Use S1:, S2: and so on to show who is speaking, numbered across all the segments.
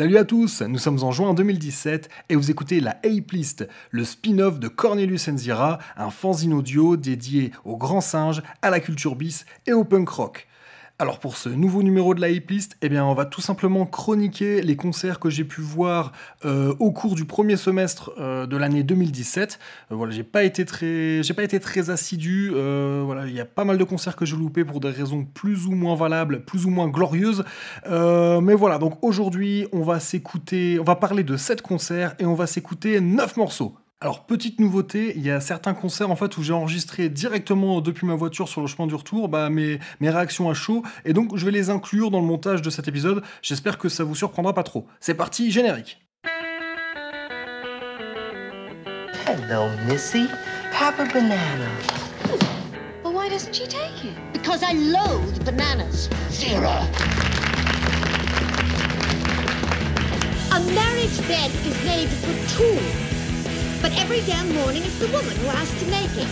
S1: Salut à tous, nous sommes en juin 2017 et vous écoutez la Ape List, le spin-off de Cornelius Enzira, un fanzine audio dédié aux grands singes, à la culture bis et au punk rock. Alors pour ce nouveau numéro de la Hip List, eh on va tout simplement chroniquer les concerts que j'ai pu voir euh, au cours du premier semestre euh, de l'année 2017. Euh, voilà, j'ai pas été très, pas été très assidu. il y a pas mal de concerts que j'ai loupés pour des raisons plus ou moins valables, plus ou moins glorieuses. mais voilà, donc aujourd'hui on va s'écouter, on va parler de 7 concerts et on va s'écouter 9 morceaux. Alors, petite nouveauté, il y a certains concerts en fait où j'ai enregistré directement depuis ma voiture sur le chemin du retour bah, mes, mes réactions à chaud, et donc je vais les inclure dans le montage de cet épisode. J'espère que ça vous surprendra pas trop. C'est parti, générique.
S2: Hello, Missy. Papa banana.
S3: Well, why doesn't she take it? Because I loathe bananas.
S2: Zero.
S3: A marriage bed is made for two. But every damn morning it's the woman who has to make it.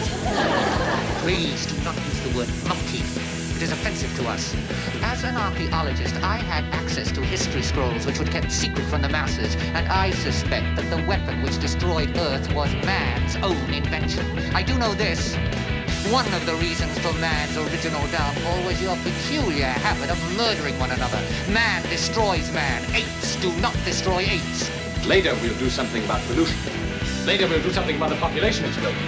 S4: Please do not use the word motif. It is offensive to us. As an archaeologist, I had access to history scrolls which were kept secret from the masses, and I suspect that the weapon which destroyed Earth was man's own invention. I do know this. One of the reasons for man's original downfall was your peculiar habit of murdering one another. Man destroys man. Apes do not destroy apes.
S5: Later, we'll do something about pollution. Later, we'll do something about the population explosion.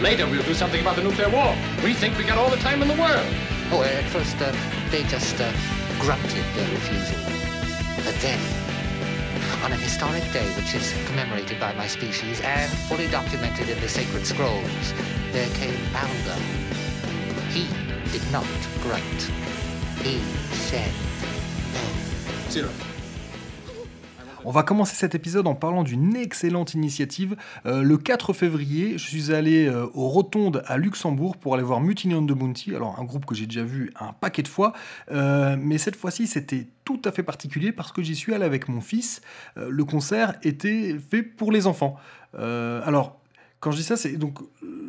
S5: Later, we'll do something about the nuclear war. We think we got all the time in the world.
S4: Oh, at first, uh, they just uh, grunted their refusal. But then, on an historic day which is commemorated by my species and fully documented in the sacred scrolls, there came Balder. He did not grunt. He said no.
S5: Zero.
S1: On va commencer cet épisode en parlant d'une excellente initiative. Euh, le 4 février, je suis allé euh, au Rotonde à Luxembourg pour aller voir Mutiny on the Bounty, alors un groupe que j'ai déjà vu un paquet de fois, euh, mais cette fois-ci c'était tout à fait particulier parce que j'y suis allé avec mon fils. le concert était fait pour les enfants. alors, quand je dis ça, c'est donc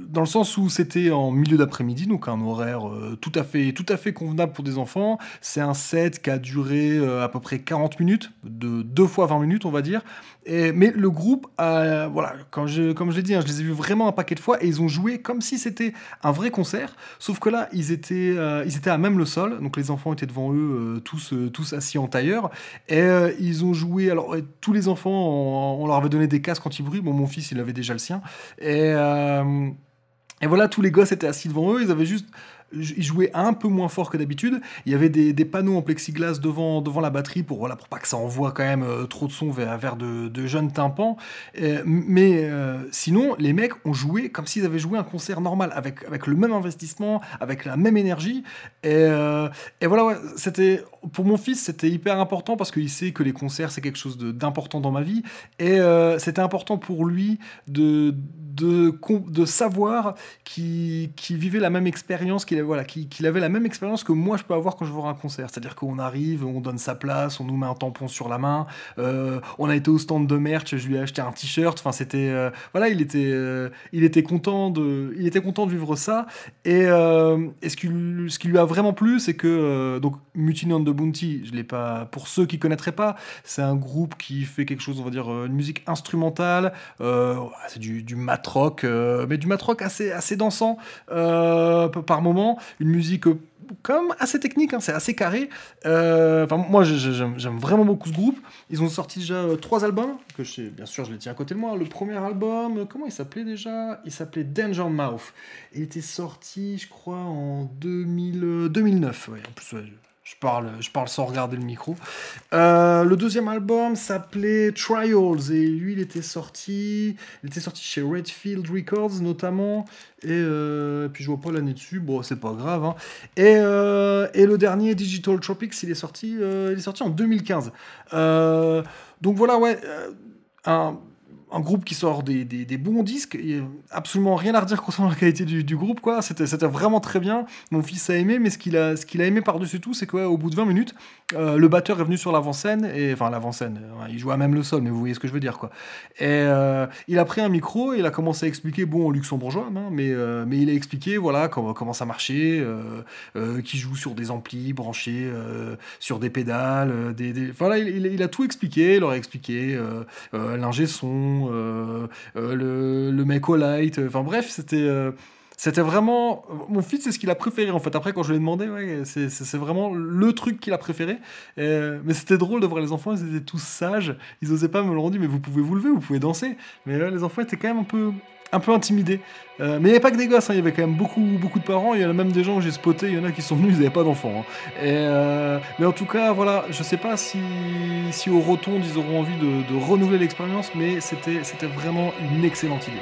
S1: dans le sens où c'était en milieu d'après-midi, donc un horaire euh, tout, à fait, tout à fait convenable pour des enfants. C'est un set qui a duré euh, à peu près 40 minutes, de deux fois 20 minutes, on va dire. Mais le groupe, voilà, comme je l'ai dit, hein, je les ai vus vraiment un paquet de fois et ils ont joué comme si c'était un vrai concert. Sauf que là, ils étaient, euh, ils étaient à même le sol, donc les enfants étaient devant eux, tous, tous assis en tailleur. Et ils ont joué. Alors, tous les enfants, on, leur avait donné des casques anti-bruit. Bon, mon fils, il avait déjà le sien. Et. Et voilà, tous les gosses étaient assis devant eux, ils avaient juste ils jouaient un peu moins fort que d'habitude. Il y avait des, panneaux en plexiglas devant, devant la batterie pour, voilà, pour pas que ça envoie quand même euh, trop de son vers, vers de, jeunes tympans. mais euh, sinon, les mecs ont joué comme s'ils avaient joué un concert normal, avec, avec le même investissement, avec la même énergie. Et, euh, et voilà, c'était pour mon fils, c'était hyper important parce qu'il sait que les concerts, c'est quelque chose d'important dans ma vie. Et c'était important pour lui de, de, de savoir qu'il vivait la même expérience qu'il voilà, qu'il avait la même expérience que moi je peux avoir quand je vois un concert. C'est-à-dire qu'on arrive, on donne sa place, on nous met un tampon sur la main. Euh, on a été au stand de merch, je lui ai acheté un t-shirt. Enfin, c'était euh, voilà, il était, euh, il était content de, il était content de vivre ça. Et, et ce, qui, ce qui lui a vraiment plu, c'est que donc Mutiny on the Bounty, je l'ai pas. Pour ceux qui connaîtraient pas, c'est un groupe qui fait quelque chose, on va dire, une musique instrumentale. c'est du, du mat rock, mais du mat rock assez, assez dansant par moment une musique euh, comme assez technique, hein, c'est assez carré. Euh, moi, j'aime vraiment beaucoup ce groupe. Ils ont sorti déjà euh, trois albums, que je sais, bien sûr, je les tiens à côté de moi. Le premier album, comment il s'appelait déjà? Il s'appelait Danger Mouth. Il était sorti, je crois, en 2000, 2009. en plus, je parle, je parle sans regarder le micro. Euh, le deuxième album s'appelait Trials et lui, il était sorti, il était sorti chez Redfield Records notamment. Et, euh, puis je vois pas l'année dessus. Bon, c'est pas grave. Hein. Et, euh, et, le dernier Digital Tropics, il est sorti, il est sorti en 2015. donc voilà, ouais, un un groupe qui sort des, des, des bons disques, et absolument rien à redire concernant la qualité du, du groupe, quoi. C'était, c'était vraiment très bien. Mon fils a aimé, mais ce qu'il a, ce qu'il a aimé par-dessus tout, c'est qu'au bout de 20 minutes, euh, le batteur est venu sur l'avant-scène, et enfin l'avant-scène, euh, il jouait à même le sol, mais vous voyez ce que je veux dire, quoi. Et euh, il a pris un micro, et il a commencé à expliquer, bon, luxembourgeois, hein, mais, mais il a expliqué, voilà, comment, comment ça marchait, qui joue sur des amplis branchés sur des pédales, des, Voilà, il, a tout expliqué, leur a expliqué l'ingé son, euh, euh, le, le mec au light, euh, enfin bref, c'était... c'était vraiment. Mon fils, c'est ce qu'il a préféré en fait. Après, quand je lui ai demandé, ouais, c'est vraiment le truc qu'il a préféré. Mais c'était drôle de voir les enfants, ils étaient tous sages. Ils osaient pas me le rendre, mais vous pouvez vous lever, vous pouvez danser. Mais là, les enfants étaient quand même un peu, un peu intimidés. Euh, mais il n'y avait pas que des gosses, hein, il y avait quand même beaucoup, de parents. Il y en a même des gens que j'ai spotés, il y en a qui sont venus, ils n'avaient pas d'enfants. hein. Euh, mais en tout cas, voilà, je sais pas si, si au Rotonde ils auront envie de, renouveler l'expérience, mais c'était vraiment une excellente idée.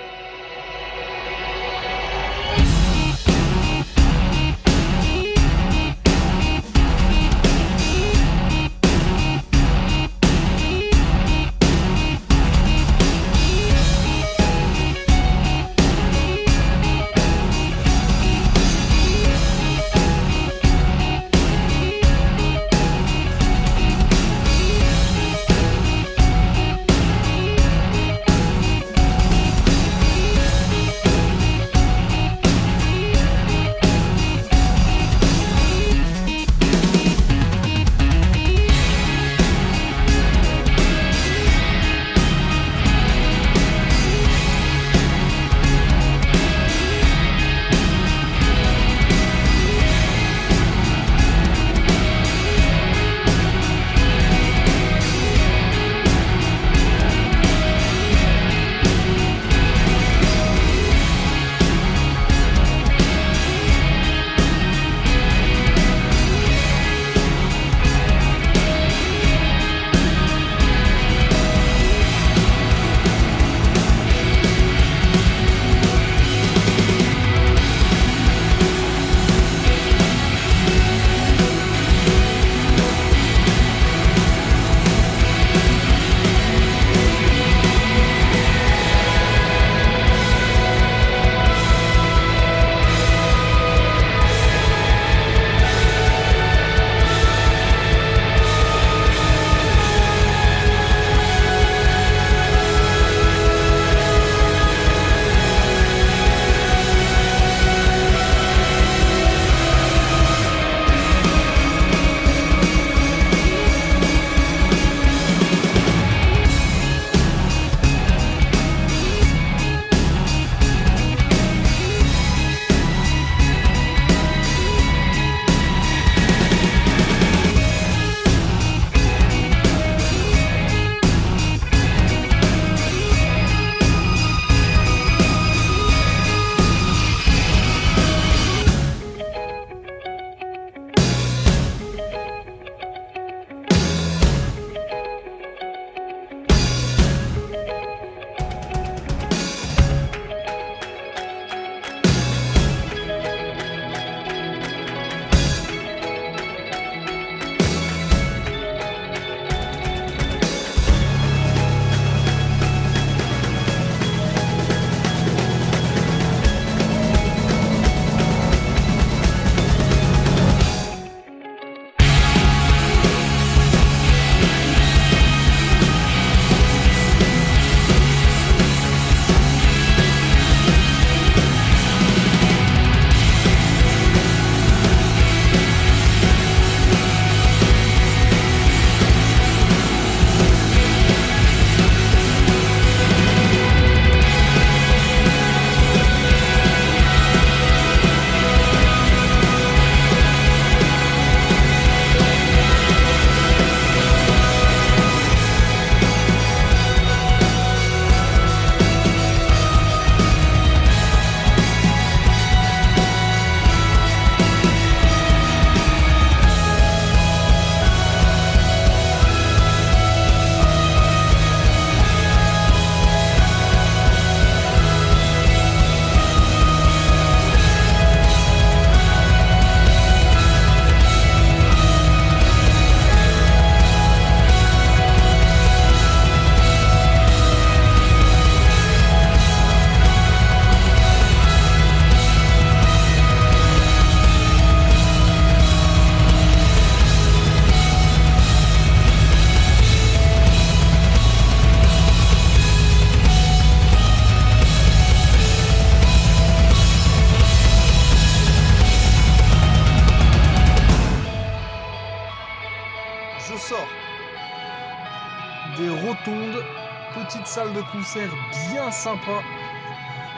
S1: Petite salle de concert bien sympa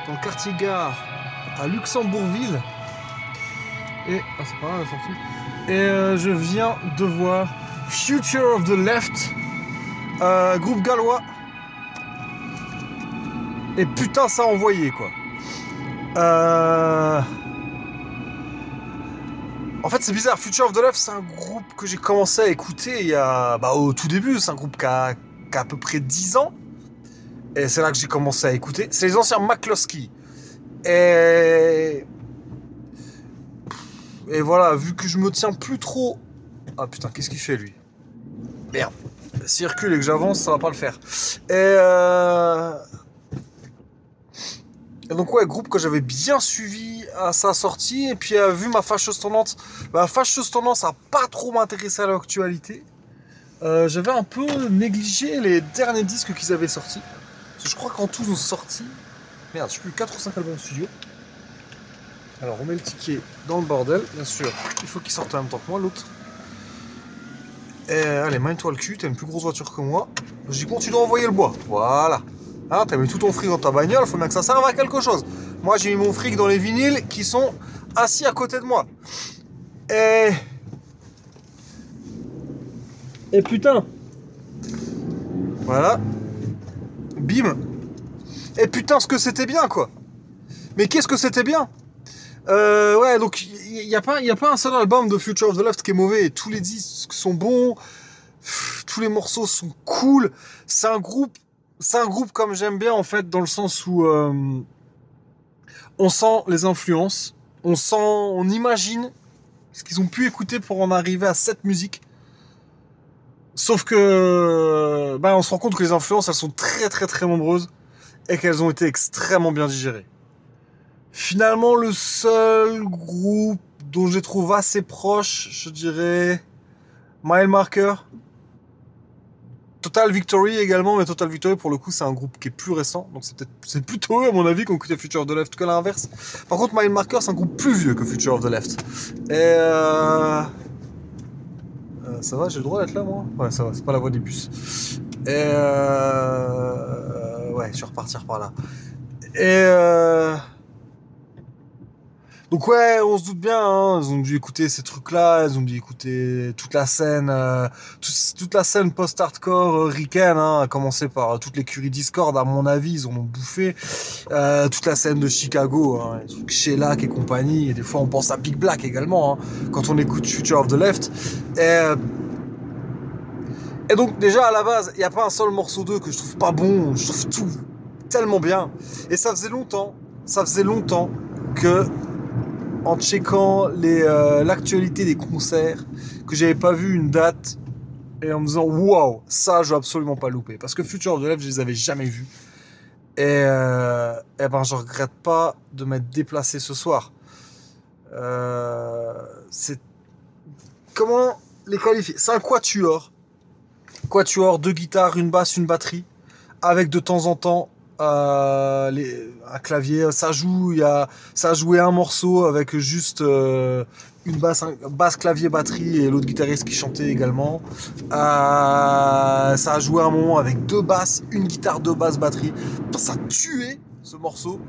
S1: dans le quartier gare à Luxembourgville. Et ah. Et euh, je viens de voir Future of the Left, euh, groupe gallois. Et putain, ça a envoyé quoi. Euh, En fait, c'est bizarre. Future of the Left, c'est un groupe que j'ai commencé à écouter il y a. Bah, au tout début. C'est un groupe qui a, à peu près 10 ans. Et c'est là que j'ai commencé à écouter. C'est les anciens McCloskey. Et. Voilà, vu que je me tiens plus trop. Ah putain, qu'est-ce qu'il fait lui? Merde. S'il recule et que j'avance, ça va pas le faire. Et. Euh... Donc ouais, groupe que j'avais bien suivi à sa sortie, et puis euh, vu ma fâcheuse tendance, ma fâcheuse tendance à pas trop m'intéresser à l'actualité, euh, j'avais un peu négligé les derniers disques qu'ils avaient sortis. Parce que je crois qu'en tout ils ont sorti, merde, je sais plus, 4 ou 5 albums studio. Alors on met le ticket dans le bordel, bien sûr, il faut qu'il sorte en même temps que moi, l'autre. Et allez, magne-toi le cul, t'as une plus grosse voiture que moi. J'y continue d'envoyer le bois, voilà. Hein, t'as mis tout ton fric dans ta bagnole, faut bien que ça serve à quelque chose. Moi, j'ai mis mon fric dans les vinyles qui sont assis à côté de moi. Et. Et putain. Voilà. Bim. Et putain, ce que c'était bien, quoi. Mais qu'est-ce que c'était bien? Euh, Ouais, donc, il n'y a, pas- a pas un seul album de Future of the Left qui est mauvais. Tous les disques sont bons. Tous les morceaux sont cool. C'est un groupe c'est groupe comme j'aime bien en fait dans le sens où euh, on sent les influences, on sent, on imagine ce qu'ils ont pu écouter pour en arriver à cette musique. Sauf que, bah, on se rend compte que les influences, elles sont très très très nombreuses et qu'elles ont été extrêmement bien digérées. Finalement, le seul groupe dont je les trouve assez proche, je dirais, Mile Marker. Total Victory également, mais Total Victory pour le coup c'est un groupe qui est plus récent, donc c'est peut-être c'est plutôt eux à mon avis qui ont écouté Future of the Left que l'inverse. Par contre Mile Marker c'est un groupe plus vieux que Future of the Left. Et euh... euh, ça va, j'ai le droit d'être là moi? Ouais ça va, c'est pas la voie des bus. Et euh... ouais, je vais repartir par là. Et euh... Donc ouais, on se doute bien, hein, ils ont dû écouter ces trucs-là, ils ont dû écouter toute la scène, euh, tout- toute la scène post-hardcore euh, hein, à commencer par euh, toute l'écurie Discord, à mon avis, ils ont bouffé. Euh, toute la scène de Chicago, hein, et compagnie, et des fois on pense à Big Black également, hein, quand on écoute Future of the Left. Et, euh, et donc déjà à la base, il n'y a pas un seul morceau d'eux que je trouve pas bon, je trouve tout tellement bien. Et ça faisait longtemps, ça faisait longtemps que en checkant euh, l'actualité des concerts, que j'avais pas vu une date et en me disant waouh, ça je vais absolument pas louper. Parce que Future of the Left, je les avais jamais vus. Et, euh, ben, je regrette pas de m'être déplacé ce soir. Euh, c'est. Comment les qualifier? C'est un quatuor. Quatuor, deux guitares, une basse, une batterie. Avec de temps en temps les, un clavier. Ça joue, y a, ça joué un morceau avec juste euh, une basse, un- basse, clavier, batterie et l'autre guitariste qui chantait également. Euh, ça a joué un moment avec deux basses, une guitare, deux basses, batterie. Ça a tué ce morceau.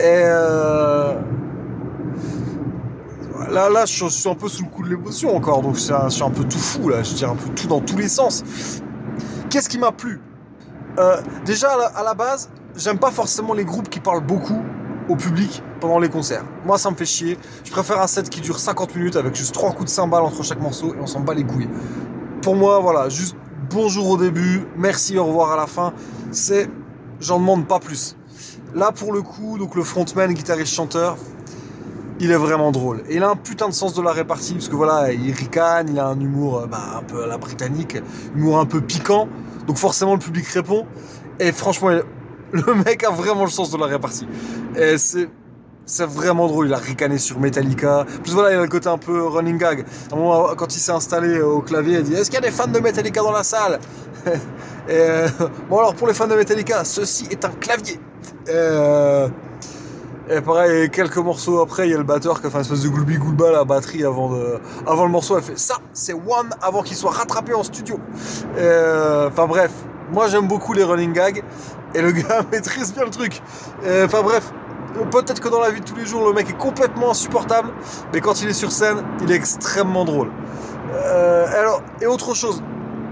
S1: Et euh, là, là, je suis- un peu sous le coup de l'émotion encore, donc je suis un peu tout fou là. Je tire un peu tout dans tous les sens. Qu'est-ce qui m'a plu? Déjà à la base, j'aime pas forcément les groupes qui parlent beaucoup au public pendant les concerts. Moi, ça me fait chier. Je préfère un set qui dure 50 minutes avec juste trois coups de cymbales entre chaque morceau et on s'en bat les couilles. Pour moi, voilà, juste bonjour au début, merci, au revoir à la fin. C'est, j'en demande pas plus. Là, pour le coup, donc le frontman, guitariste, chanteur, il est vraiment drôle. Et il a un putain de sens de la répartie, parce que voilà, il ricane, il a un humour euh, bah, un peu à la britannique, humour un peu piquant, donc forcément le public répond. Et franchement, le mec a vraiment le sens de la répartie. Et c'est. Vraiment drôle, il a ricané sur Metallica. Plus voilà, il a le côté un peu running gag. Un moment, quand il s'est installé au clavier, il dit Est-ce qu'il y a des fans de Metallica dans la salle? Euh, Bon, alors pour les fans de Metallica, ceci est un clavier. Et, euh, et pareil, quelques morceaux après, il y a le batteur qui a fait une espèce de gloubi goulba à la batterie avant, le morceau. Elle fait ça, c'est One avant qu'il soit rattrapé en studio. Euh, Enfin bref, moi j'aime beaucoup les running gags et le gars maîtrise bien le truc. Euh, Enfin bref, peut-être que dans la vie de tous les jours le mec est complètement insupportable, mais quand il est sur scène, il est extrêmement drôle. Euh, alors, et autre chose,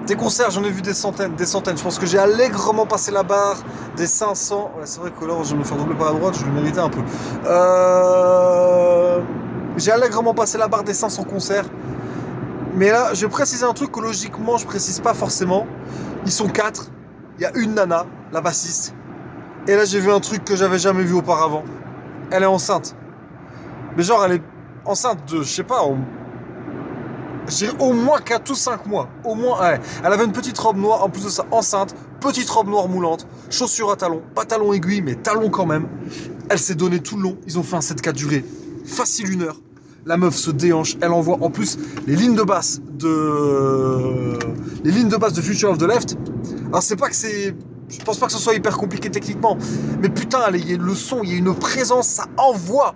S1: des concerts, j'en ai vu des centaines, des centaines. Je pense que j'ai allègrement passé la barre des 500. Ouais, c'est vrai que là, je vais me faire doubler par la droite, je le méritais un peu. Euh, J'ai allègrement passé la barre des 500 concerts. Mais là, je vais préciser un truc que logiquement, je précise pas forcément. Ils sont quatre. Il y a une nana, la bassiste. Et là, j'ai vu un truc que j'avais jamais vu auparavant. Elle est enceinte. Mais genre, elle est enceinte de, je sais pas, on- au moins 4 ou 5 mois. Au moins, ouais. Elle avait une petite robe noire, en plus de ça, enceinte, petite robe noire moulante, chaussures à talons, pas talons aiguilles, mais talons quand même. Elle s'est donnée tout le long. Ils ont fait un set 4 duré. Facile une heure. La meuf se déhanche, elle envoie en plus les lignes de basse de les lignes de basse de Future of the Left. Alors c'est pas que c'est je pense pas que ce soit hyper compliqué techniquement, mais putain, il y a le son, il y a une présence, ça envoie.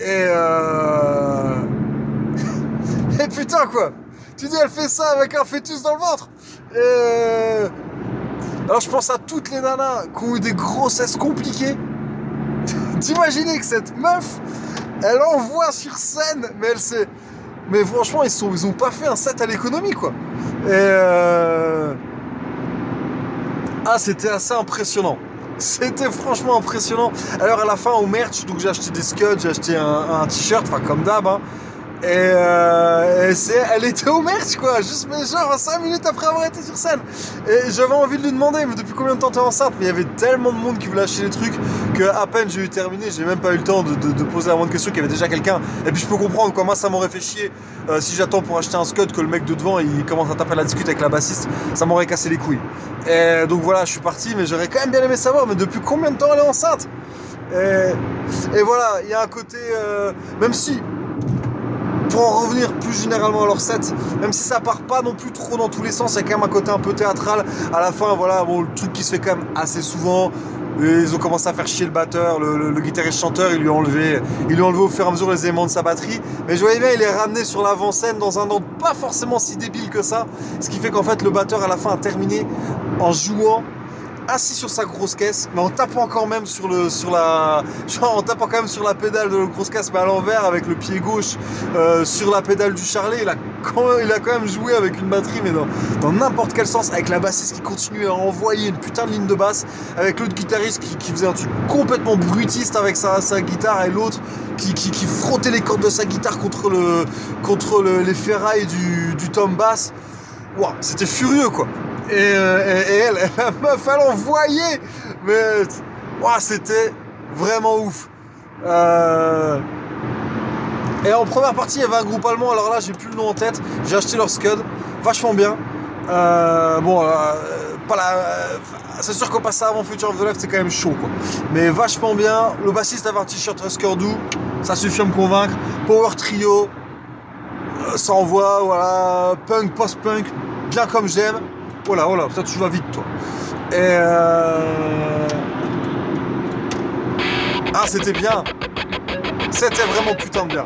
S1: Et euh... Et putain quoi Tu dis elle fait ça avec un fœtus dans le ventre Et euh, Alors je pense à toutes les nanas qui ont eu des grossesses compliquées. D'imaginer que cette meuf, elle envoie sur scène, mais elle sait... Mais franchement, ils, sont, ils ont pas fait un set à l'économie quoi. Et euh... Ah c'était assez impressionnant. C'était franchement impressionnant. Alors à la fin au merch, donc j'ai acheté des scuds, j'ai acheté un, t-shirt, enfin comme d'hab. hein. Et, euh, et c'est, elle était au merch quoi, juste genre 5 minutes après avoir été sur scène. Et j'avais envie de lui demander, mais depuis combien de temps t'es enceinte? Mais il y avait tellement de monde qui voulait acheter des trucs que à peine j'ai eu terminé, j'ai même pas eu le temps de, poser la moindre question qu'il y avait déjà quelqu'un. Et puis je peux comprendre quoi, moi ça m'aurait fait chier euh, si j'attends pour acheter un scud que le mec de devant il commence à taper la discute avec la bassiste, ça m'aurait cassé les couilles. Et donc voilà, je suis parti, mais j'aurais quand même bien aimé savoir, mais depuis combien de temps elle est enceinte? Et, et voilà, il y a un côté, euh, même si pour en revenir plus généralement à leur set, même si ça part pas non plus trop dans tous les sens, il y a quand même un côté un peu théâtral. À la fin, voilà, bon, le truc qui se fait quand même assez souvent. Ils ont commencé à faire chier le batteur, le guitariste chanteur, ils lui ont enlevé, ils lui ont enlevé au fur et à mesure les éléments de sa batterie. Mais je voyais bien, il est ramené sur l'avant-scène dans un ordre pas forcément si débile que ça. Ce qui fait qu'en fait, le batteur à la fin a terminé en jouant assis sur sa grosse caisse, mais en tapant quand même sur le sur la genre en tapant quand même sur la pédale de la grosse caisse, mais à l'envers avec le pied gauche euh, sur la pédale du charlet. Il a quand même, il a quand même joué avec une batterie, mais dans n'importe quel sens, avec la bassiste qui continuait à envoyer une putain de ligne de basse, avec l'autre guitariste qui, faisait un truc complètement bruitiste avec sa, guitare et l'autre qui, qui, qui frottait les cordes de sa guitare contre le contre le- les ferrailles du, du tom bass. C'était furieux quoi. Et, euh, et- et elle, la meuf, elle envoyait. Mais ouah, c'était vraiment ouf. Euh, Et en première partie, il y avait un groupe allemand. Alors là, j'ai plus le nom en tête. J'ai acheté leur Scud. Vachement bien. Euh, bon, euh, pas la. C'est sûr qu'on passe avant Future of the Left, c'est quand même chaud quoi. Mais vachement bien. Le bassiste avait un t-shirt Husker Du. Ça suffit à me convaincre. Power Trio. Ça envoie, voilà. Punk, post-punk. Bien comme j'aime. Voilà, voilà, ça tu vas vite toi. Et euh... Ah c'était bien. C'était vraiment putain de bien.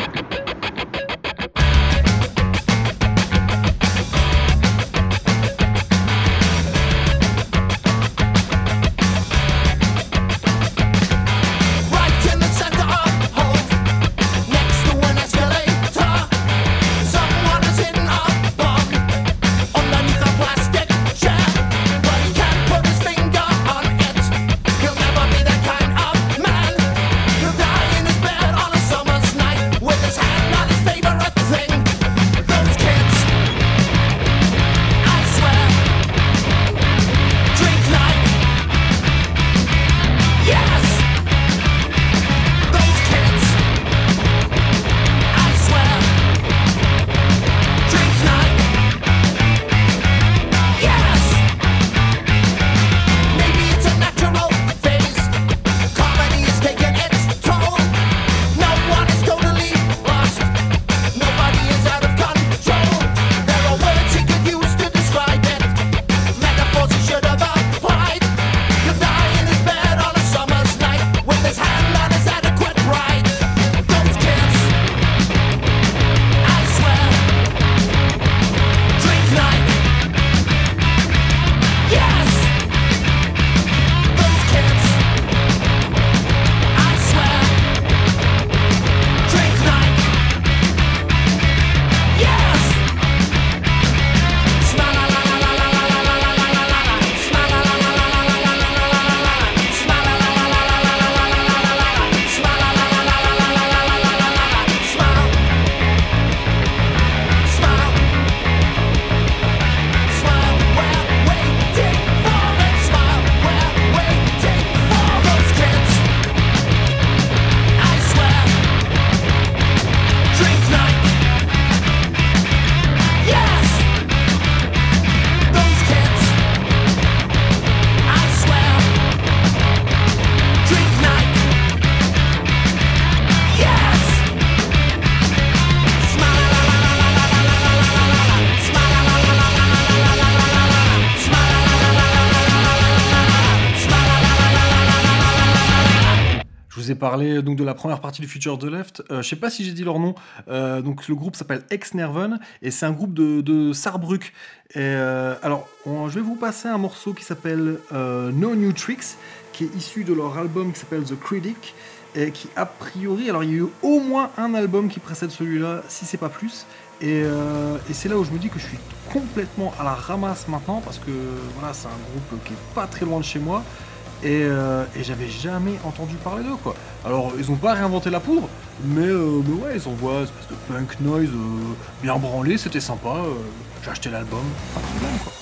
S1: Parlé donc de la première partie du Future of the Left. Euh, je sais pas si j'ai dit leur nom. Euh, donc le groupe s'appelle Ex Nerven et c'est un groupe de, de Saarbrück. Et, euh, alors, je vais vous passer un morceau qui s'appelle euh, No New Tricks, qui est issu de leur album qui s'appelle The Critic et qui a priori, alors il y a eu au moins un album qui précède celui-là, si c'est pas plus. Et, et c'est là où je me dis que je suis complètement à la ramasse maintenant parce que voilà, c'est un groupe qui est pas très loin de chez moi. Et, euh, et j'avais jamais entendu parler d'eux quoi. Alors ils ont pas réinventé la poudre, mais, euh, mais ouais ils envoient une espèce de punk noise euh, bien branlé, c'était sympa. J'ai acheté l'album, pas de problème quoi.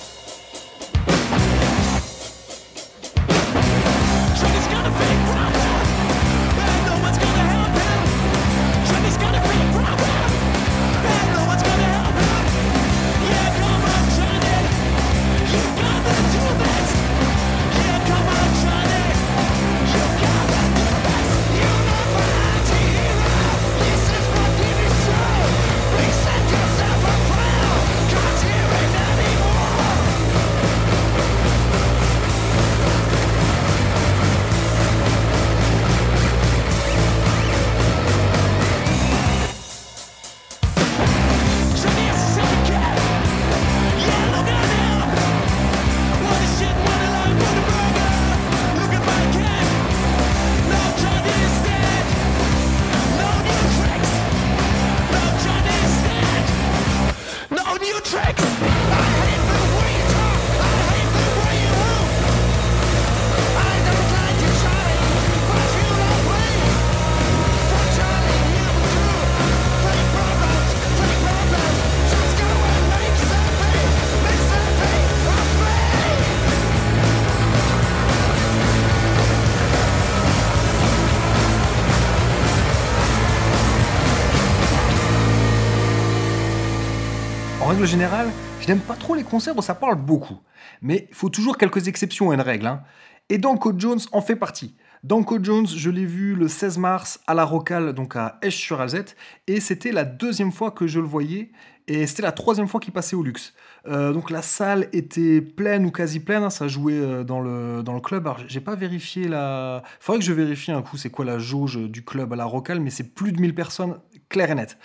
S1: Générale, je n'aime pas trop les concerts où ça parle beaucoup. Mais il faut toujours quelques exceptions à une règle. hein. Et Danko Jones en fait partie. Danko Jones, je l'ai vu le 16 mars à la Rocale, donc à Esch-sur-Alzette, et c'était la deuxième fois que je le voyais, et c'était la troisième fois qu'il passait au luxe. Euh, donc la salle était pleine ou quasi pleine, hein, ça jouait euh, dans le, dans le club. Alors j'ai pas vérifié la. Faudrait que je vérifie un coup c'est quoi la jauge du club à la Rocale, mais c'est plus de 1000 personnes, clair et net.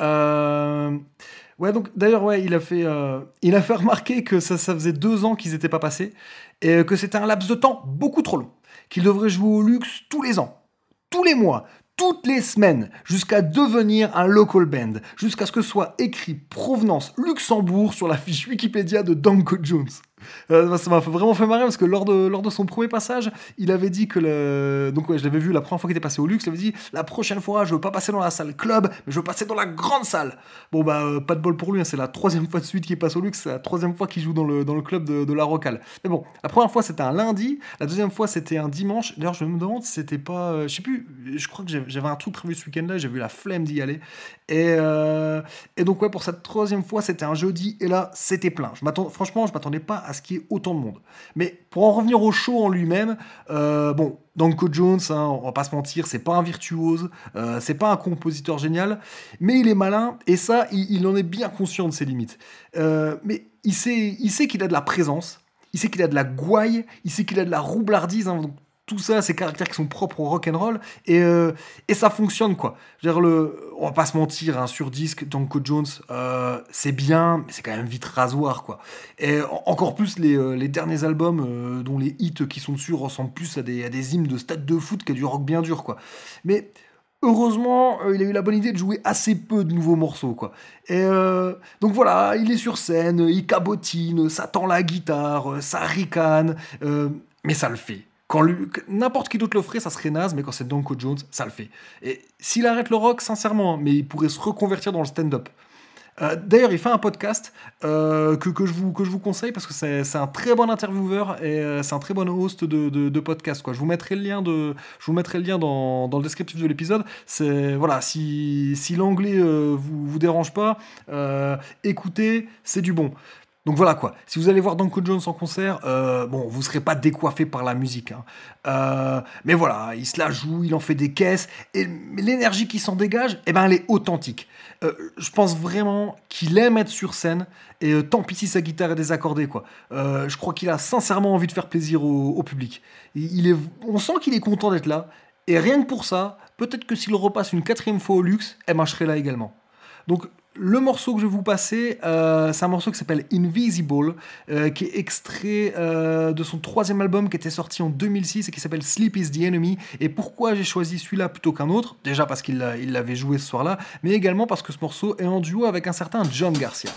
S1: Euh, Ouais, donc d'ailleurs, ouais, il a fait, euh, il a fait remarquer que ça, ça faisait deux ans qu'ils n'étaient pas passés et que c'était un laps de temps beaucoup trop long. Qu'il devrait jouer au luxe tous les ans, tous les mois, toutes les semaines, jusqu'à devenir un local band, jusqu'à ce que soit écrit provenance Luxembourg sur la fiche Wikipédia de Danko Jones. Euh, ça m'a vraiment fait marrer parce que lors de, lors de son premier passage, il avait dit que le. Donc, ouais, je l'avais vu la première fois qu'il était passé au luxe, il avait dit la prochaine fois, je veux pas passer dans la salle club, mais je veux passer dans la grande salle. Bon, bah, euh, pas de bol pour lui, hein, c'est la troisième fois de suite qu'il passe au luxe, c'est la troisième fois qu'il joue dans le, dans le club de, de la Rocale. Mais bon, la première fois c'était un lundi, la deuxième fois c'était un dimanche. D'ailleurs, je me demande si c'était pas. euh, je sais plus, je crois que j'avais un truc prévu ce week-end-là, j'ai eu la flemme d'y aller. Et, et donc, ouais, pour cette troisième fois, c'était un jeudi, et là, c'était plein. Je franchement, je m'attendais pas à ce qu'il y ait autant de monde. Mais pour en revenir au show en lui-même, euh, bon, Danko Jones, hein, on va pas se mentir, c'est pas un virtuose, euh, c'est pas un compositeur génial, mais il est malin, et ça, il, en est bien conscient de ses limites. Euh, mais il sait, il sait qu'il a de la présence, il sait qu'il a de la gouaille, il sait qu'il a de la roublardise, hein, tout ça, ces caractères qui sont propres au rock and roll, et, euh, et ça fonctionne quoi. Je on va pas se mentir, hein, sur disque, Danko Jones, euh, c'est bien, mais c'est quand même vite rasoir quoi. Et en- encore plus les, euh, les derniers albums dont les hits qui sont dessus ressemblent plus à des, à des hymnes de stade de foot qu'à du rock bien dur quoi. Mais heureusement, il a eu la bonne idée de jouer assez peu de nouveaux morceaux, quoi. Et donc voilà, il est sur scène, il cabotine, ça tend la guitare, ça ricane, mais ça le fait. Quand n'importe qui d'autre le ferait, ça serait naze, mais quand c'est Danko Jones, ça le fait. Et s'il arrête le rock, sincèrement, mais il pourrait se reconvertir dans le stand-up. Euh, D'ailleurs, il fait un podcast euh, que, que, je vous, que je vous conseille parce que c'est un très bon intervieweur et euh, c'est un très bon host de, de, podcast. Quoi. Je vous mettrai le lien, de, je vous mettrai le lien dans, dans le descriptif de l'épisode. Voilà, si, si l'anglais vous, vous dérange pas, écoutez, c'est du bon. Donc voilà quoi. Si vous allez voir Danko Jones en concert, euh, bon, vous serez pas décoiffé par la musique. hein. Euh, mais voilà, il se la joue, il en fait des caisses. Et l'énergie qui s'en dégage, eh ben, elle est authentique. Euh, je pense vraiment qu'il aime être sur scène. Et tant pis si sa guitare est désaccordée quoi. Je crois qu'il a sincèrement envie de faire plaisir au, public. Il, est, on sent qu'il est content d'être là. Et rien que pour ça, peut-être que s'il repasse une quatrième fois au luxe, eh ben, serai là également. Donc le morceau que je vais vous passer, euh, c'est un morceau qui s'appelle Invisible, euh, qui est extrait euh, de son troisième album qui était sorti en 2006 et qui s'appelle Sleep is the Enemy. Et pourquoi j'ai choisi celui-là plutôt qu'un autre? Déjà parce qu'il l'a- il l'avait joué ce soir-là, mais également parce que ce morceau est en duo avec un certain John Garcia.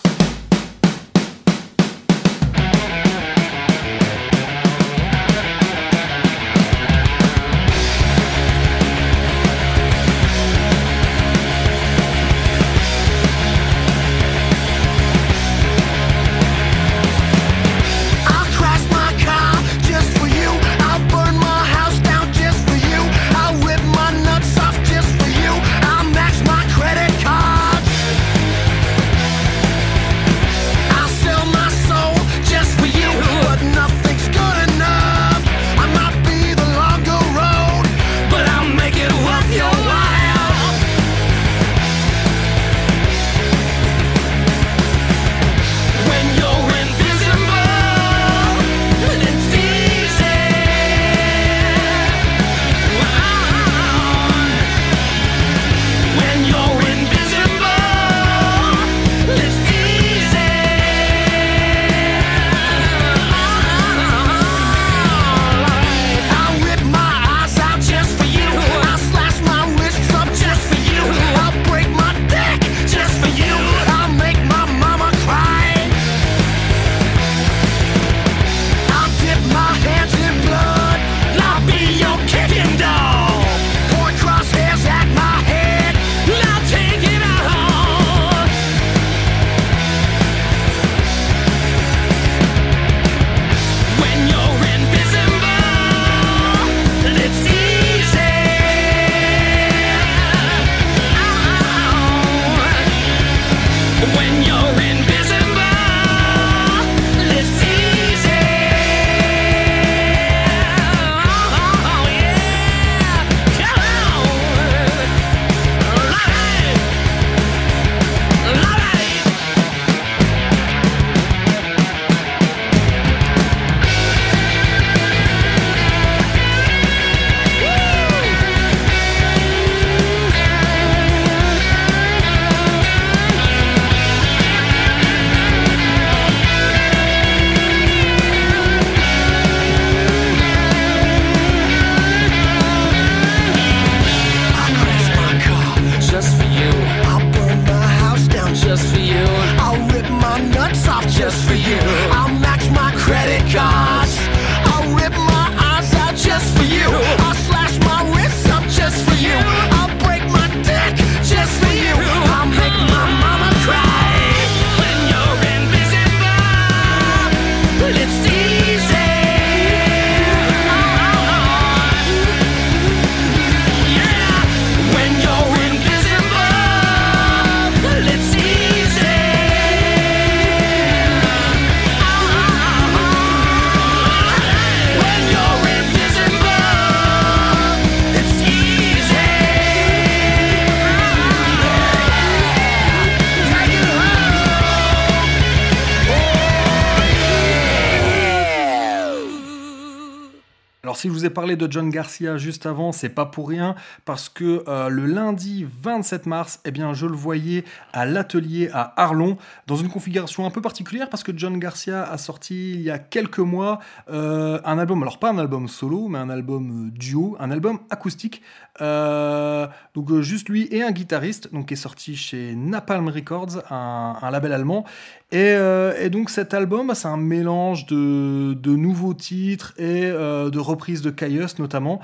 S1: Si je vous ai parlé de John Garcia juste avant, c'est pas pour rien parce que euh, le lundi 27 mars, eh bien je le voyais à l'atelier à Arlon dans une configuration un peu particulière parce que John Garcia a sorti il y a quelques mois euh, un album, alors pas un album solo, mais un album euh, duo, un album acoustique. Donc juste lui et un guitariste, donc qui est sorti chez Napalm Records, un label allemand. Et, euh, et donc cet album, bah, c'est un mélange de, nouveaux titres et euh, de reprises de Caius notamment.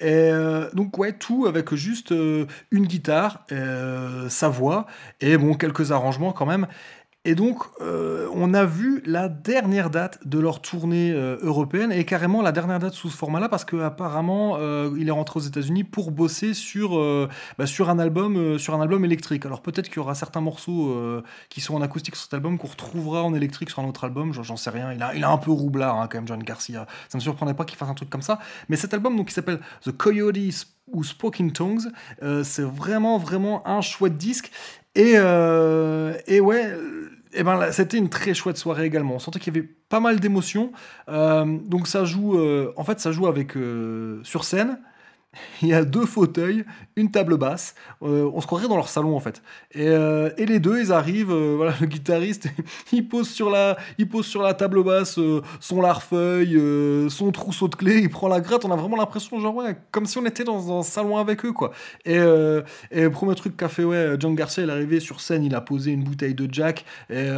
S1: Et euh, donc ouais, tout avec juste une guitare, sa voix et bon quelques arrangements quand même. Et donc, euh, on a vu la dernière date de leur tournée euh, européenne et carrément la dernière date sous ce format-là parce qu'apparemment, il est rentré aux États-Unis pour bosser sur, euh, bah, sur, un album, euh, sur un album électrique. Alors peut-être qu'il y aura certains morceaux euh, qui sont en acoustique sur cet album qu'on retrouvera en électrique sur un autre album, j'en sais rien. Il a, il a un peu roublard hein, quand même, John Garcia. Ça me surprendrait pas qu'il fasse un truc comme ça. Mais cet album, donc, qui s'appelle The Coyotes ou Spoken Tongues, euh, c'est vraiment, vraiment un chouette disque. Et, euh, et ouais, et ben c'était une très chouette soirée également. On sentait qu'il y avait pas mal d'émotions. Euh, donc ça joue, euh, en fait, ça joue avec euh, sur scène. il y a deux fauteuils, une table basse. Euh, on se croirait dans leur salon en fait. Et, euh, les deux, ils arrivent. euh, voilà, le guitariste, il pose sur la, il pose sur la table basse son larfeuille, son trousseau de clés. Il prend la gratte. On a vraiment l'impression, genre ouais, comme si on était dans un salon avec eux quoi. Et, le premier truc qu'a fait ouais, John Garcia, il est arrivé sur scène, il a posé une bouteille de Jack. Et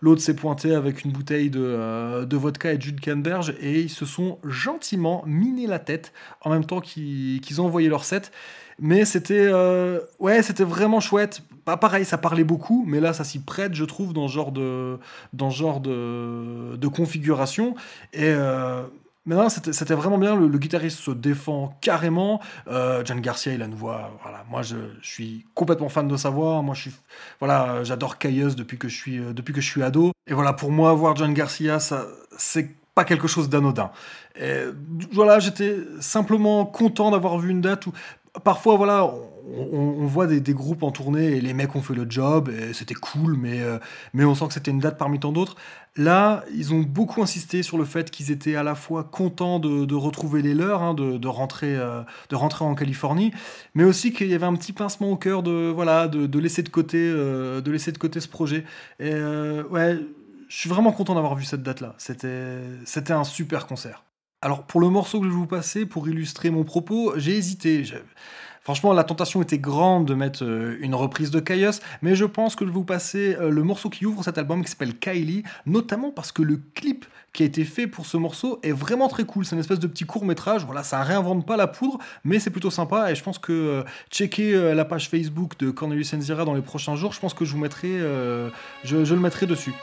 S1: l'autre s'est pointé avec une bouteille de, vodka et de jus canneberge. Et ils se sont gentiment miné la tête en même temps qu'ils ont envoyé leur set. Mais c'était euh, ouais, c'était vraiment chouette. Pas pareil, ça parlait beaucoup, mais là, ça s'y prête, je trouve, dans ce genre de, dans genre de, de configuration. Et euh, mais non, c'était vraiment bien. Le, guitariste se défend carrément. Euh, John Garcia, il a une voix. Voilà, moi, je, suis complètement fan de sa voix. Moi, je suis, voilà, j'adore Caius depuis que je suis, euh, depuis que je suis ado. Et voilà, pour moi, voir John Garcia, ça, c'est pas quelque chose d'anodin. Voilà, j'étais simplement content d'avoir vu une date où parfois, voilà, on, voit des, groupes en tournée et les mecs ont fait le job et c'était cool, mais, euh, mais on sent que c'était une date parmi tant d'autres. Là, ils ont beaucoup insisté sur le fait qu'ils étaient à la fois contents de, retrouver les leurs, hein, de, rentrer, euh, de rentrer en Californie, mais aussi qu'il y avait un petit pincement au cœur de, voilà, de, laisser de côté, euh, de laisser de côté ce projet. Et ouais, je suis vraiment content d'avoir vu cette date-là. C'était, c'était un super concert. Alors, pour le morceau que je vais vous passer, pour illustrer mon propos, j'ai hésité. Franchement, la tentation était grande de mettre euh, une reprise de Caius, mais je pense que je vais vous passer euh, le morceau qui ouvre cet album qui s'appelle Kylie, notamment parce que le clip qui a été fait pour ce morceau est vraiment très cool. C'est une espèce de petit court métrage. Voilà, ça réinvente pas la poudre, mais c'est plutôt sympa. Et je pense que euh, checker euh, la page Facebook de Cornelius Enzira dans les prochains jours, je pense que je vous mettrai, je le mettrai dessus.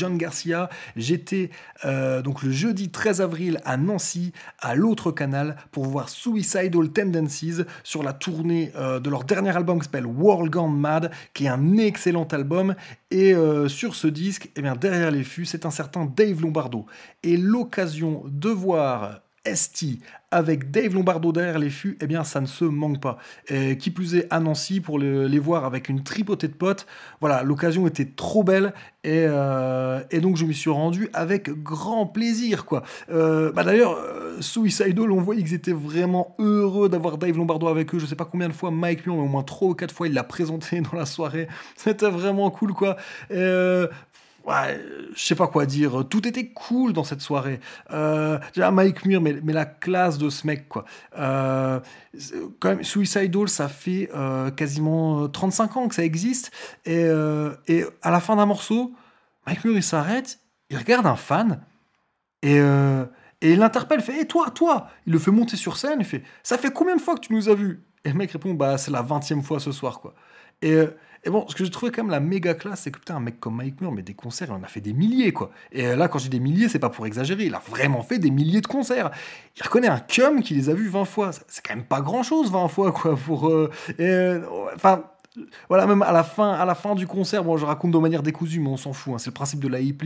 S1: John Garcia, j'étais euh, donc le jeudi 13 avril à Nancy, à l'autre canal, pour voir Suicidal Tendencies sur la tournée euh, de leur dernier album qui s'appelle World Gone Mad, qui est un excellent album. Et euh, sur ce disque, eh bien, derrière les fûts, c'est un certain Dave Lombardo. Et l'occasion de voir ST avec Dave Lombardo derrière les fûts, eh bien ça ne se manque pas. Et qui plus est à Nancy pour le- les voir avec une tripotée de potes. Voilà, l'occasion était trop belle et, euh, donc je m'y suis rendu avec grand plaisir quoi. Euh, bah d'ailleurs, euh, Suicidal, on voyait qu'ils étaient vraiment heureux d'avoir Dave Lombardo avec eux. Je sais pas combien de fois Mike Mion, mais au moins trois ou quatre fois il l'a présenté dans la soirée. C'était vraiment cool quoi. Euh, Ouais, je sais pas quoi dire. Tout était cool dans cette soirée. Euh, déjà, Mike Muir, mais, mais la classe de ce mec, quoi. Euh, quand même, Suicidal, ça fait euh, quasiment 35 ans que ça existe. Et, euh, et à la fin d'un morceau, Mike Muir, il s'arrête, il regarde un fan, et, euh, et il l'interpelle, il fait Hé, toi, toi Il le fait monter sur scène, il fait Ça fait combien de fois que tu nous as vus? Et le mec répond Bah, c'est la 20 fois ce soir, quoi. Et, euh, et bon, ce que j'ai trouvé quand même la méga classe, c'est que putain, un mec comme Mike Muir, mais des concerts, il en a fait des milliers, quoi. Et là, quand je dis des milliers, c'est pas pour exagérer, il a vraiment fait des milliers de concerts. Il reconnaît un cum qui les a vus 20 fois. C'est quand même pas grand chose, 20 fois, quoi, pour. euh, euh, Enfin. Voilà, même à la fin, à la fin du concert, bon, je raconte de manière décousue, mais on s'en fout. hein, c'est le principe de la hip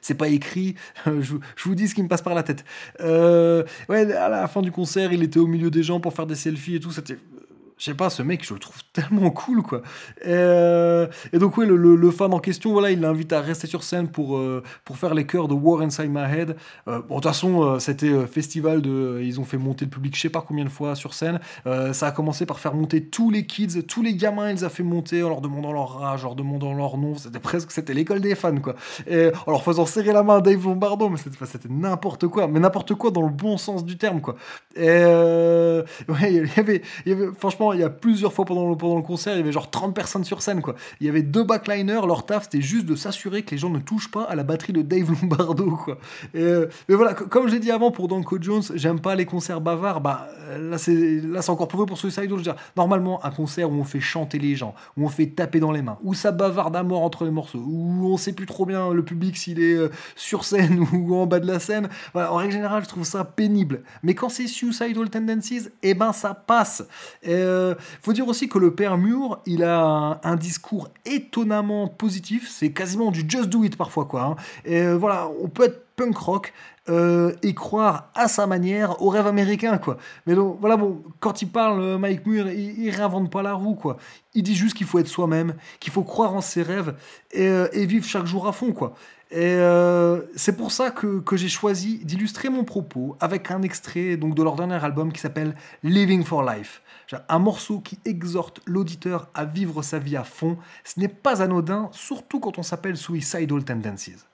S1: C'est pas écrit. je, je vous dis ce qui me passe par la tête. Euh, ouais, à la fin du concert, il était au milieu des gens pour faire des selfies et tout. C'était, je sais pas, ce mec, je le trouve tellement cool, quoi. Et, euh, et donc, oui, le, le- fan en question, voilà, il l'invite à rester sur scène pour, euh, pour faire les chœurs de War Inside My Head. Euh, bon, de toute façon, c'était festival de. Ils ont fait monter le public, je sais pas combien de fois sur scène. Ça a commencé par faire monter tous les kids, tous les gamins, ils a fait monter en leur demandant leur âge, en leur demandant leur nom. C'était presque, c'était l'école des fans, quoi. En leur faisant serrer la main à Dave Lombardo, mais c'était, n'importe quoi, mais n'importe quoi dans le bon sens du terme, quoi. Il y avait, franchement, il y a plusieurs fois pendant le, pendant le concert, il y avait genre 30 personnes sur scène, quoi. Il y avait deux backliners, leur taf, c'était juste de s'assurer que les gens ne touchent pas à la batterie de Dave Lombardo, quoi. Et, euh, mais voilà, co- comme j'ai dit avant pour Danko Jones, j'aime pas les concerts bavards, bah là c'est, là c'est encore vrai pour dire, normalement, un concert où on fait chanter les gens, où on fait taper dans les mains, où ça bavarde à mort entre les morceaux, où on sait plus trop bien le public s'il est euh, sur scène ou en bas de la scène, en règle générale, je trouve ça pénible. Mais quand c'est Suicidal Tendencies, eh ben ça passe. Euh, faut dire aussi que le père Mur, il a un, discours étonnamment positif. C'est quasiment du just do it parfois, quoi. hein. Euh, voilà, on peut être punk rock euh, et croire à sa manière au rêve américain, quoi. Mais donc, voilà, bon, quand il parle, euh, Mike Muir, il, il réinvente pas la roue, quoi. Il dit juste qu'il faut être soi-même, qu'il faut croire en ses rêves et, euh, et vivre chaque jour à fond, quoi. Et euh, c'est pour ça que, j'ai choisi d'illustrer mon propos avec un extrait donc, de leur dernier album qui s'appelle Living for Life. Un morceau qui exhorte l'auditeur à vivre sa vie à fond. Ce n'est pas anodin, surtout quand on s'appelle Suicidal Tendencies.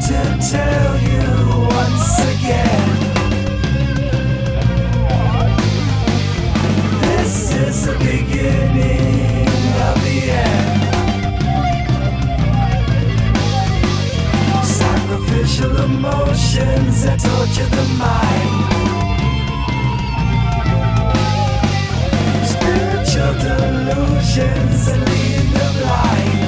S6: to tell you once again. This is the beginning emotions that torture the mind. Spiritual delusions that lead blind.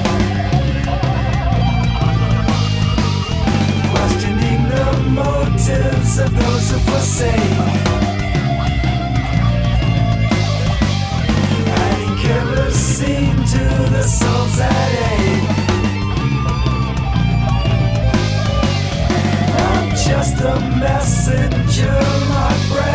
S6: questioning the motives of those who forsake. Kerosene to the souls that ache. I'm just a messenger, my friend.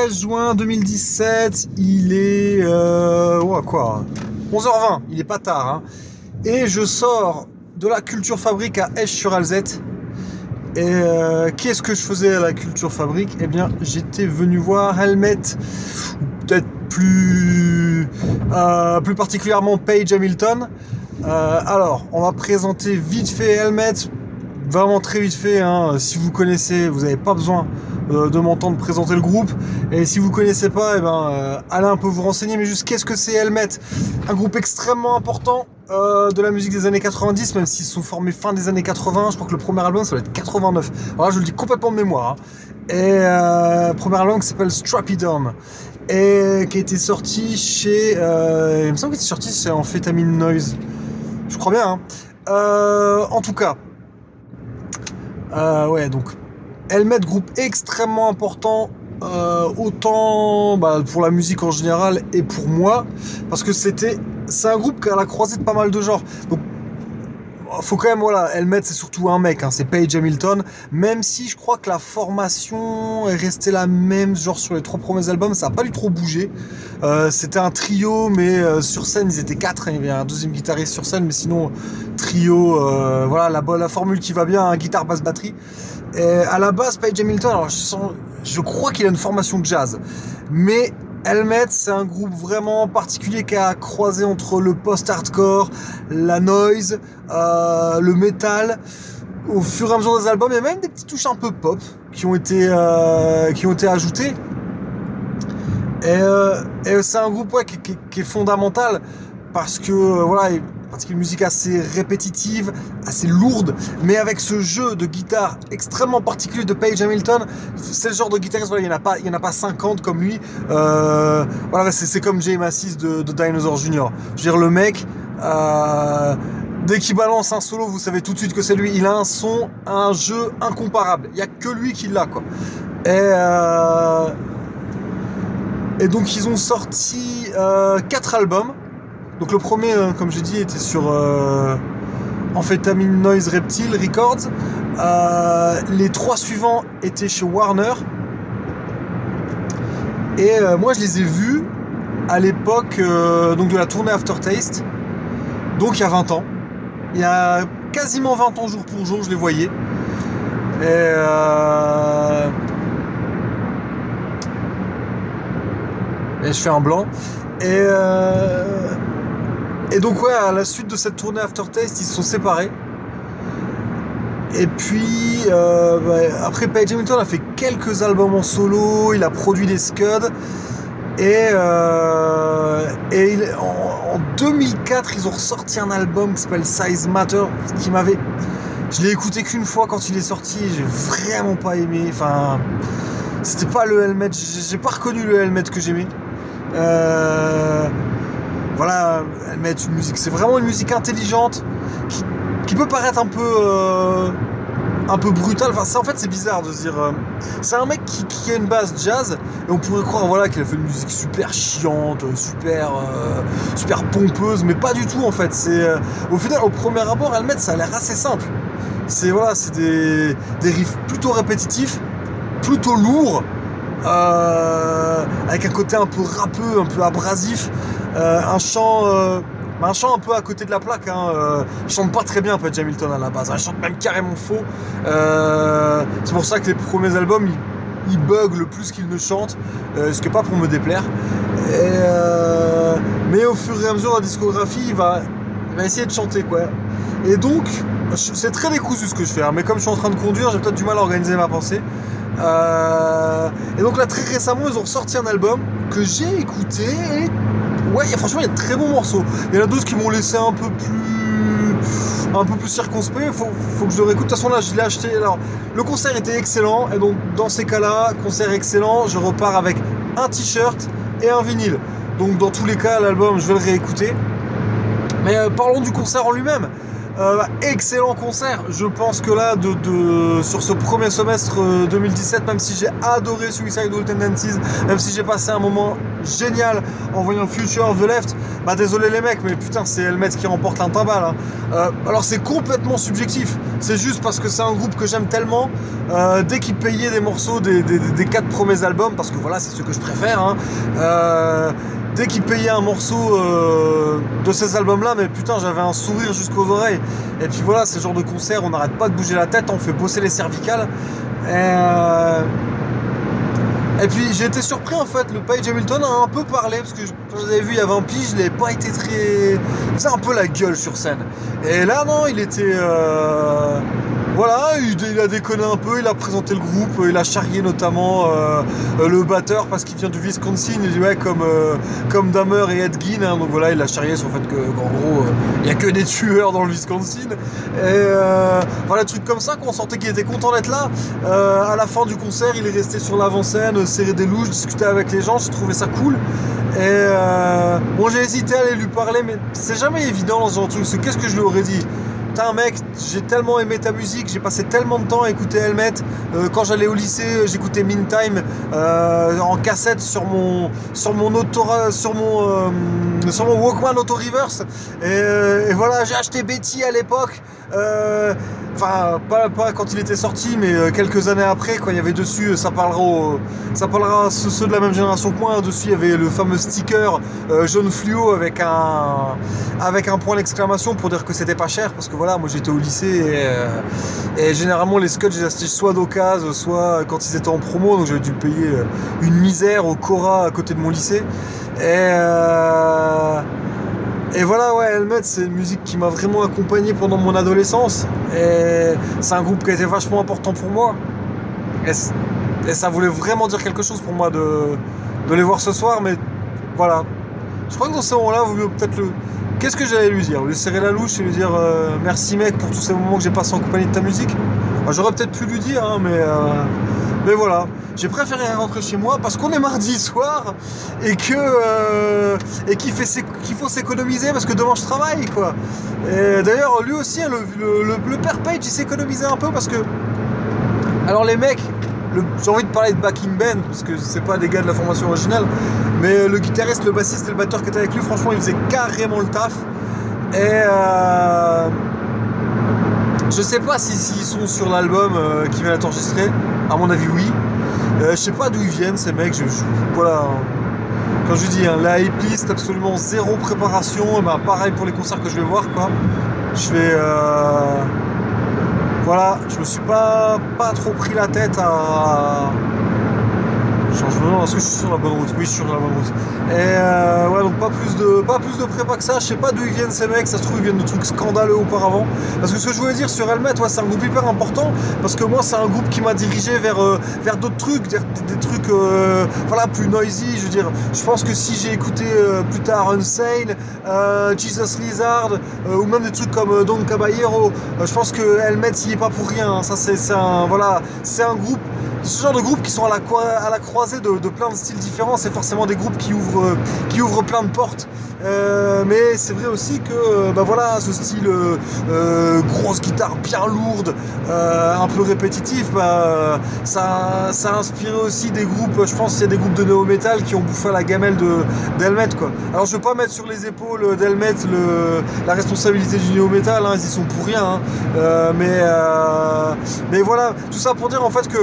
S1: 13 juin 2017, il est... Euh, ouais, quoi 11h20, il est pas tard. hein. Et je sors de la Culture Fabrique à Esch-sur-Alzette. Et euh, qu'est-ce que je faisais à la Culture Fabrique? Eh bien, j'étais venu voir Helmet, peut-être plus, euh, plus particulièrement Paige Hamilton. Euh, alors, on va présenter vite fait Helmet, vraiment très vite fait. hein. Si vous connaissez, vous n'avez pas besoin euh, de m'entendre présenter le groupe. Et si vous connaissez pas, eh ben, euh, allez un peu vous renseigner. Mais juste, qu'est-ce que c'est Helmet? Un groupe extrêmement important euh, de la musique des années 90, même s'ils sont formés fin des années 80. Je crois que le premier album, ça doit être 89. Alors là, je le dis complètement de mémoire. hein. Et premier album qui s'appelle Strap It On. Et qui a été sorti chez... il me semble qu'il était sorti chez Amphetamine Noise. Je crois bien. hein. En tout cas, ouais, donc Helmet, groupe extrêmement important, euh, autant bah, pour la musique en général et pour moi, parce que c'était, c'est un groupe a la croisée de pas mal de genres. Faut quand même, voilà, Helmet, c'est surtout un mec, hein, c'est Paige Hamilton, même si je crois que la formation est restée la même, genre sur les trois premiers albums, ça a pas du trop bougé. Euh, c'était un trio, mais euh, sur scène, ils étaient quatre, hein, il y avait un deuxième guitariste sur scène, mais sinon, trio, euh, voilà, la, formule qui va bien, hein, guitare, basse, batterie. À la base, Page Hamilton, alors je, je crois qu'il a une formation de jazz, mais Helmet, c'est un groupe vraiment particulier qui a croisé entre le post-hardcore, la noise, euh, le metal. Au fur et à mesure des albums, il y a même des petites touches un peu pop qui ont été, euh, qui ont été ajoutées. Et, euh, c'est un groupe qui, qui- est fondamental parce que euh, voilà, il- parce qu'il y a une musique assez répétitive, assez lourde, mais avec ce jeu de guitare extrêmement particulier de Page Hamilton, c'est le genre de guitariste, voilà, il n'y en, a pas- il en a pas 50 comme lui. Euh, voilà, c'est comme Jay Massis de, Dinosaur Jr. Je veux dire, le mec, euh, dès qu'il balance un solo, vous savez tout de suite que c'est lui. Il a un son, un jeu incomparable. Il n'y a que lui qui l'a, quoi. Et, euh, et donc, ils ont sorti euh, quatre albums. Donc, le premier, euh, comme j'ai dit, était sur euh, Amphetamine Noise Reptile Records. Euh, les trois suivants étaient chez Warner. Et moi, je les ai vus à l'époque de la tournée Aftertaste. Donc, il y a 20 ans. Il y a quasiment 20 ans jour pour jour, je les voyais. Et Et je fais un blanc. Et, euh, et donc, ouais, à la suite de cette tournée Aftertaste, ils se sont séparés. Et puis, euh, bah, après, Page Hamilton a fait quelques albums en solo, il a produit des scuds. Et, euh, en, en 2004, ils ont ressorti un album qui s'appelle Size Matter, qui m'avait. Je l'ai écouté qu'une fois quand il est sorti, j'ai vraiment pas aimé. Enfin, c'était pas le helmet, j'ai j'ai pas reconnu le helmet que j'aimais. Euh, voilà, helmet, une musique, c'est vraiment une musique intelligente qui, peut paraître un peu. euh, un peu brutale. Enfin, en fait, c'est bizarre de se dire. euh, c'est un mec qui, a une base jazz et on pourrait croire voilà qu'il a fait une musique super chiante, super euh, pompeuse, mais pas du tout en fait. C'est au final au premier abord, Helmet, ça a l'air assez simple. C'est voilà, c'est des, riffs plutôt répétitifs, plutôt lourds, avec un côté un peu rappeux, un peu abrasif, un chant. euh, un chant un peu à côté de la plaque, hein. euh, il chante pas très bien Page Hamilton à la base, hein. il chante même carrément faux. Euh, c'est pour ça que les premiers albums, ils, ils bug le plus qu'il ne chante, euh, ce que pas pour me déplaire. Euh, mais au fur et à mesure la discographie, il va, il essayer de chanter quoi. Et donc, c'est très décousu ce que je fais, hein, mais comme je suis en train de conduire, j'ai peut-être du mal à organiser ma pensée. Euh, et donc là, très récemment, ils ont ressorti un album que j'ai écouté. Ouais, franchement, il y a de très bons morceaux. Il y en a d'autres qui m'ont laissé un peu plus un peu plus circonspect. Faut, faut que je le réécoute. De toute façon, là, je l'ai acheté. Alors, le concert était excellent. Et donc, dans ces cas-là, concert excellent, je repars avec un t-shirt et un vinyle. Donc, dans tous les cas, l'album, je vais le réécouter. Mais euh, parlons du concert en lui-même. Euh, excellent concert. Je pense que là, sur ce premier semestre euh, 2017, même si j'ai adoré Suicidal Tendencies, même si j'ai passé un moment génial en voyant Future of the Left, bah désolé les mecs, mais putain, c'est Helmet qui remporte l'intimbal. hein. Euh, alors c'est complètement subjectif. C'est juste parce que c'est un groupe que j'aime tellement. euh, dès qu'ils payaient des morceaux des, quatre premiers albums, parce que voilà, c'est ce que je préfère. hein, euh, dès qu'ils payaient un morceau euh, de ces albums-là, mais putain, j'avais un sourire jusqu'aux oreilles. Et puis voilà, c'est le genre de concert, on n'arrête pas de bouger la tête, on fait bosser les cervicales. Et, euh, puis j'ai été surpris en fait, le Page Hamilton a un peu parlé, parce que je l'avais vu il y a 20 piges, il n'avait pas été très. Faisait un peu la gueule sur scène. Et là, non, il était. euh, Voilà, il, a déconné un peu, il a présenté le groupe, il a charrié notamment euh, le batteur parce qu'il vient du Wisconsin, il dit comme, euh, et Ed Gein, hein, donc voilà, il a charrié sur le fait que, gros, euh, il n'y a que des tueurs dans le Wisconsin. Et euh, voilà, des trucs comme ça qu'on sentait qu'il était content d'être là. À la fin du concert, il est resté sur l'avant-scène, serré des louches, discuter avec les gens, j'ai trouvé ça cool. Et bon, j'ai hésité à aller lui parler, mais c'est jamais évident dans ce genre de truc. Qu'est-ce que je lui aurais dit? Mec, j'ai tellement aimé ta musique, j'ai passé tellement de temps à écouter Helmet. Euh, quand j'allais au lycée, j'écoutais Meantime euh, en cassette sur mon sur mon auto sur mon euh, sur mon Walkman Auto Reverse. Et, euh, et voilà, j'ai acheté Betty à l'époque. Euh, Enfin, pas, quand il était sorti, mais euh, quelques années après, quand il y avait dessus, ça parlera, au- ça parlera à ceux, de la même génération que moi. Dessus, il y avait le fameux sticker jaune fluo avec un, avec un point d'exclamation pour dire que c'était pas cher. Parce que voilà, moi j'étais au lycée et, généralement les scotch, j'ai acheté soit d'occasion, soit quand ils étaient en promo. Donc j'avais dû payer une misère au Cora à côté de mon lycée. Et. euh, et voilà, ouais, Helmet, c'est une musique qui m'a vraiment accompagné pendant mon adolescence. Et c'est un groupe qui a été vachement important pour moi. Et, ça voulait vraiment dire quelque chose pour moi de, de les voir ce soir, mais voilà. Je crois que dans ce moment-là, vaut mieux peut-être le. Qu'est-ce que j'allais lui dire? Lui serrer la louche et lui dire euh, merci mec pour tous ces moments que j'ai passés en compagnie de ta musique? Bah, J'aurais peut-être pu lui dire, hein, mais, euh, mais voilà. J'ai préféré rentrer chez moi parce qu'on est mardi soir et que euh, et qu'il faut s'économiser parce que demain je travaille quoi. D'ailleurs lui aussi hein, le, le, le, père Page il s'économisait un peu parce que alors les mecs j'ai envie de parler de backing band parce que c'est pas des gars de la formation originale mais le guitariste le bassiste et le batteur qui était avec lui franchement ils faisaient carrément le taf et euh, je sais pas si- s'ils sont sur l'album euh, qui vient d'être enregistré à mon avis oui euh, je sais pas d'où ils viennent ces mecs. Je, voilà. Quand je dis hein, la hitlist, absolument zéro préparation. Et ben, pareil pour les concerts que je vais voir quoi. Je vais euh, voilà, je me suis pas trop pris la tête à. Demande est-ce que je suis sur la bonne route? Oui, je suis sur la bonne route. Et euh, ouais, donc pas plus de pas plus de prépa que ça. Je sais pas d'où ils viennent ces mecs. Ça se trouve ils viennent de trucs scandaleux auparavant. Parce que ce que je voulais dire sur Helmet, ouais, c'est un groupe hyper important. Parce que moi, c'est un groupe qui m'a dirigé vers euh, vers d'autres trucs, des, des trucs euh, voilà plus noisy. Je veux dire, je pense que si j'ai écouté euh, plus tard Unsane, euh, Jesus Lizard, ou même des trucs comme Don Caballero, je pense que Helmet y est pas pour rien. hein. Ça, c'est un voilà, c'est un groupe ce genre de groupes qui sont à la, à la de, plein de styles différents, c'est forcément des groupes qui ouvrent, euh, qui ouvrent plein de portes. Euh, mais c'est vrai aussi que euh, bah voilà, ce style grosse guitare bien lourde, un peu répétitif, bah, ça, ça a inspiré aussi des groupes, je pense qu'il y a des groupes de néo-metal qui ont bouffé la gamelle d'Helmet. Quoi. Alors je veux pas mettre sur les épaules d'Helmet le, la responsabilité du néo-metal, hein, ils y sont pour rien. hein. Mais, mais voilà, tout ça pour dire en fait que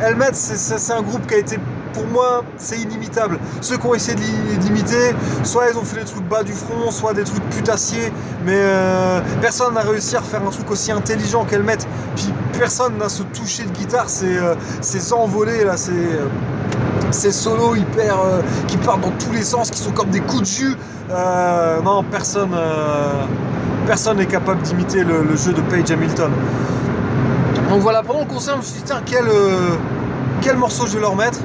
S1: Helmet, c'est- un groupe qui a été, pour moi, c'est inimitable. Ceux qui ont essayé d'imiter, soit ils ont fait des trucs bas du front, soit des trucs putassiers, mais euh, personne n'a réussi à refaire un truc aussi intelligent qu'Helmet. Puis personne n'a ce toucher de guitare, ces, euh, ces là, ces, euh, ces solos hyper euh, qui partent dans tous les sens, qui sont comme des coups de jus. Euh, non, personne, personne n'est capable d'imiter le, le jeu de Page Hamilton. Donc voilà, pendant le concert, je me suis dit, tiens, quel, euh, quel morceau je vais leur mettre.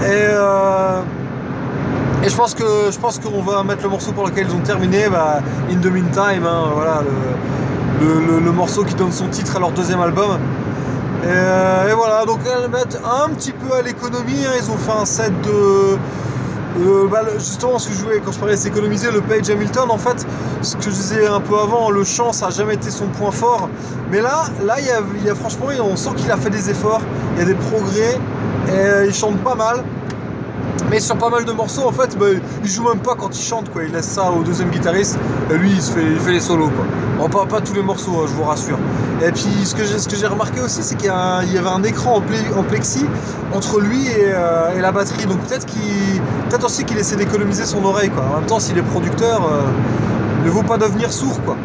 S1: Et, euh, Et je pense que je pense qu'on va mettre le morceau pour lequel ils ont terminé, bah, In the Meantime, hein, voilà, le, le- morceau qui donne son titre à leur deuxième album. Et, euh, voilà, donc elles mettent un petit peu à l'économie, hein, ils ont fait un set de... euh, bah, justement, ce que je voulais quand je parlais s'économiser, le Page Hamilton, en fait, ce que je disais un peu avant, le chant, ça n'a jamais été son point fort. Mais là, là, il y a, franchement, on sent qu'il a fait des efforts, il y a des progrès, et il chante pas mal. Mais sur pas mal de morceaux, en fait, bah, il joue même pas quand il chante, quoi. Il laisse ça au deuxième guitariste, et lui, il, fait, il fait les solos, quoi. Bon, pas, pas tous les morceaux, hein, je vous rassure. Et puis, ce que j'ai, remarqué aussi, c'est qu'il y, il avait un écran en, plexi entre lui et, euh, et la batterie. Donc peut-être qu'il, peut-être aussi qu'il essaie d'économiser son oreille, quoi. En même temps, s'il est producteur, euh, ne vaut pas devenir sourd, quoi.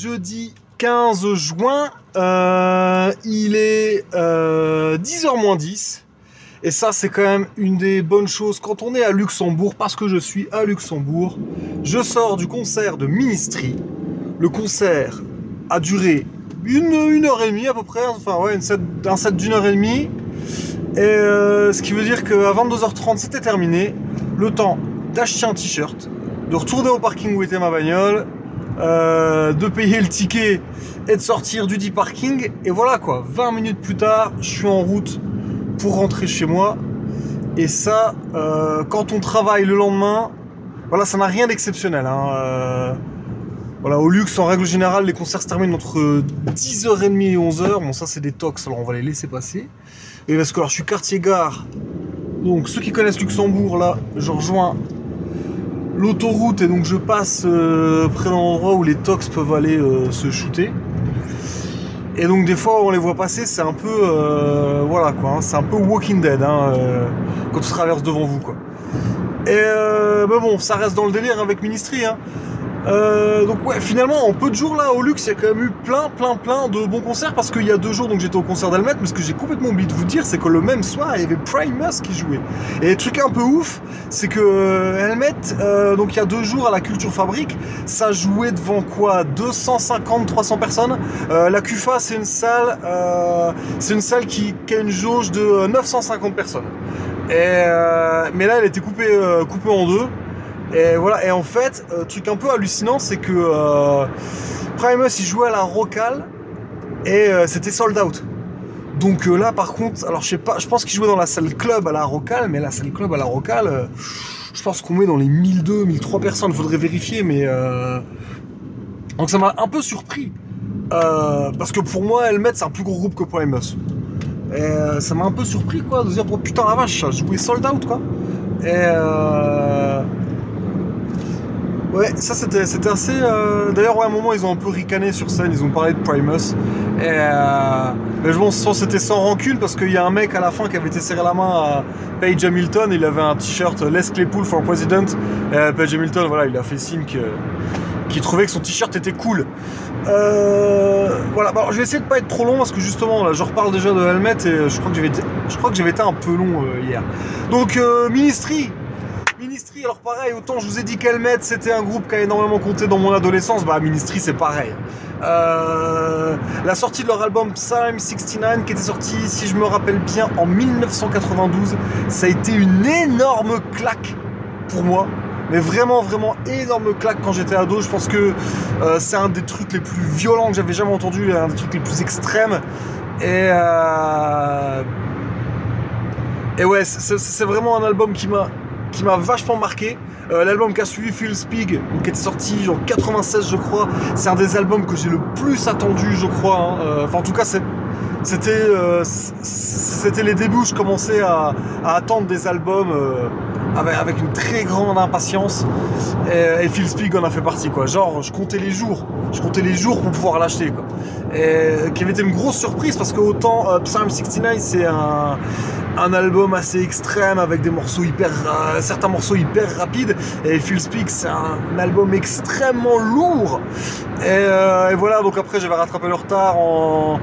S1: Jeudi 15 juin, Euh, il est euh, 10h moins 10. Et ça, c'est quand même une des bonnes choses quand on est à Luxembourg, parce que je suis à Luxembourg. Je sors du concert de Ministry. Le concert a duré une, heure et demie à peu près, enfin ouais, un set d'une heure et demie. Et euh, ce qui veut dire qu'à 22h30, c'était terminé. Le temps d'acheter un t-shirt, de retourner au parking où était ma bagnole, euh, de payer le ticket et de sortir du dit parking. Et voilà quoi, 20 minutes plus tard, je suis en route pour rentrer chez moi. Et ça, euh, quand on travaille le lendemain, voilà, ça n'a rien d'exceptionnel. hein. Euh, voilà, au luxe, en règle générale, les concerts se terminent entre 10h30 et 11h. Bon, ça, c'est des tox, alors on va les laisser passer. Et parce que alors, je suis quartier-gare. Donc, ceux qui connaissent Luxembourg, là, je rejoins l'autoroute et donc je passe euh, près d'un endroit où les tox peuvent aller euh, se shooter. Et donc des fois on les voit passer, c'est un peu euh, voilà quoi, hein, c'est un peu Walking Dead hein, quand tu traverses devant vous quoi. Et mais bon, ça reste dans le délire avec Ministry. Hein. Euh, donc ouais, finalement en peu de jours là au luxe, il y a quand même eu plein, plein, plein de bons concerts parce qu'il y a deux jours donc j'étais au concert d'Helmet, mais ce que j'ai complètement oublié de vous dire, c'est que le même soir il y avait Primus qui jouait. Et le truc un peu ouf, c'est que euh, Helmet, euh, donc il y a deux jours à la Culture Fabrique, ça jouait devant quoi? 250-300 personnes. Euh, la CUFA c'est une salle, euh, c'est une salle qui, qui a une jauge de euh, 950 personnes. Et, euh, mais là elle était coupée, euh, coupée en deux. Et voilà, et en fait, euh, truc un peu hallucinant, c'est que euh, Primus il jouait à la Rocale et euh, c'était sold out. Donc euh, là par contre, alors je sais pas, je pense qu'il jouait dans la salle club à la Rocale, mais la salle club à la Rocale, je pense qu'on met dans les 1002, 1003 personnes, faudrait vérifier, mais donc ça m'a un peu surpris. Parce que pour moi, Helmet c'est un plus gros groupe que Primus. Et ça m'a un peu surpris quoi, de dire oh, putain la vache, jouait sold out quoi. Et Ouais, ça c'était c'était assez. euh, D'ailleurs, ouais, à un moment, ils ont un peu ricané sur scène, ils ont parlé de Primus. Et euh, mais je pense que c'était sans rancune parce qu'il y a un mec à la fin qui avait été serré la main à Page Hamilton, il avait un t-shirt Les Claypool for President. Et euh, Page Hamilton, voilà, il a fait signe que- qu'il trouvait que son t-shirt était cool. Euh, voilà, bon, je vais essayer de pas être trop long parce que justement, là, je reparle déjà de Helmet et je crois que j'avais été, je crois que j'avais été un peu long euh, hier. Donc, euh, Ministry, Alors pareil, autant je vous ai dit qu'Helmet c'était un groupe qui a énormément compté dans mon adolescence, bah Ministry c'est pareil. Euh, la sortie de leur album Psalm 69 qui était sorti, si je me rappelle bien, en 1992, ça a été une énorme claque pour moi. Mais vraiment, vraiment énorme claque quand j'étais ado. Je pense que euh, c'est un des trucs les plus violents que j'avais jamais entendu, un des trucs les plus extrêmes. Et euh, et ouais, c'est vraiment un album qui m'a qui m'a vachement marqué. Euh, L'album qui a suivi Phil Spig, qui était sorti en 96 je crois, c'est un des albums que j'ai le plus attendu je crois. hein. Euh, Enfin en tout cas euh, c'était les débuts où je commençais à, attendre des albums avec, une très grande impatience. Et, et Phil Spig en a fait partie quoi. Genre je comptais les jours, je comptais les jours pour pouvoir l'acheter quoi. Et qui avait été une grosse surprise parce que autant euh, Psalm 69 c'est un un album assez extrême avec des morceaux hyper euh, certains morceaux hyper rapides et Phil Speak c'est un album extrêmement lourd et, euh, et voilà donc après j'avais rattrapé le retard en,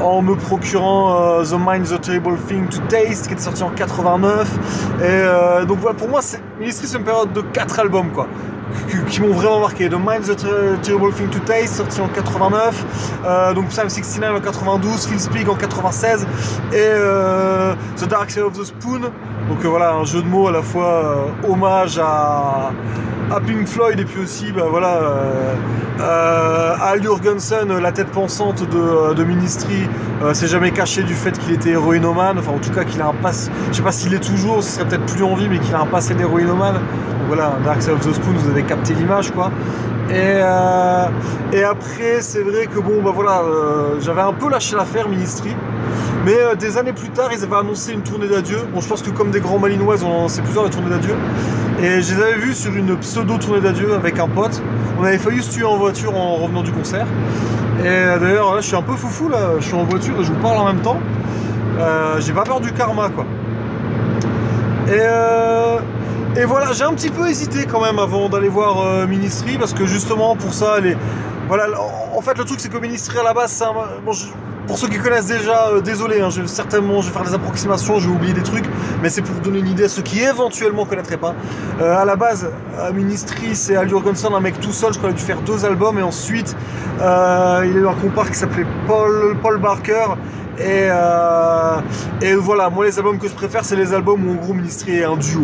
S1: en me procurant euh, The Mind the Terrible Thing to Taste qui était sorti en 89 et donc pour moi Ministry c'est une période de 4 albums quoi qui, m'ont vraiment marqué. The Mind the Ter- Terrible Thing to Taste, sorti en 89. Euh, donc Psalm 69 en 92, Phil Speak en 96. Et euh, The Dark Side of the Spoon. Donc euh, voilà, un jeu de mots à la fois euh, hommage à, Pink Floyd et puis aussi bah, voilà, à Al Jurgensen, la tête pensante de, Ministry, s'est jamais caché du fait qu'il était héroïnomane. Enfin, en tout cas, qu'il a un pass. Je sais pas s'il est toujours, ce serait peut-être plus en vie, mais qu'il a un passé d'héroïnomane. Voilà, Dark Side of the Spoon, vous avez capté l'image, quoi. Et, euh, et après, c'est vrai que bon, bah voilà, euh, j'avais un peu lâché l'affaire Ministry. Mais euh, des années plus tard, ils avaient annoncé une tournée d'adieu. Bon, je pense que comme des grands malinois, ont lancé plusieurs les tournées d'adieu. Et je les avais vus sur une pseudo tournée d'adieu avec un pote. On avait failli se tuer en voiture en revenant du concert. Et d'ailleurs, là, je suis un peu foufou là. Je suis en voiture et je vous parle en même temps. J'ai pas peur du karma, quoi. Et, euh, et voilà, j'ai un petit peu hésité quand même avant d'aller voir euh, Ministry parce que justement pour ça, les, voilà, en- fait le truc c'est que Ministry à la base, c'est un- bon, je- pour ceux qui connaissent déjà, euh, désolé, hein, je vais certainement je vais faire des approximations, je vais oublier des trucs, mais c'est pour donner une idée à ceux qui éventuellement connaîtraient pas. Euh, à la base, à Ministry, c'est Al Jurgensen, un mec tout seul, je crois qu'il a dû faire deux albums et ensuite euh, il a eu un compare qui s'appelait Paul, Paul Barker. Et, euh, et voilà, moi les albums que je préfère, c'est les albums où en gros Ministry est un duo.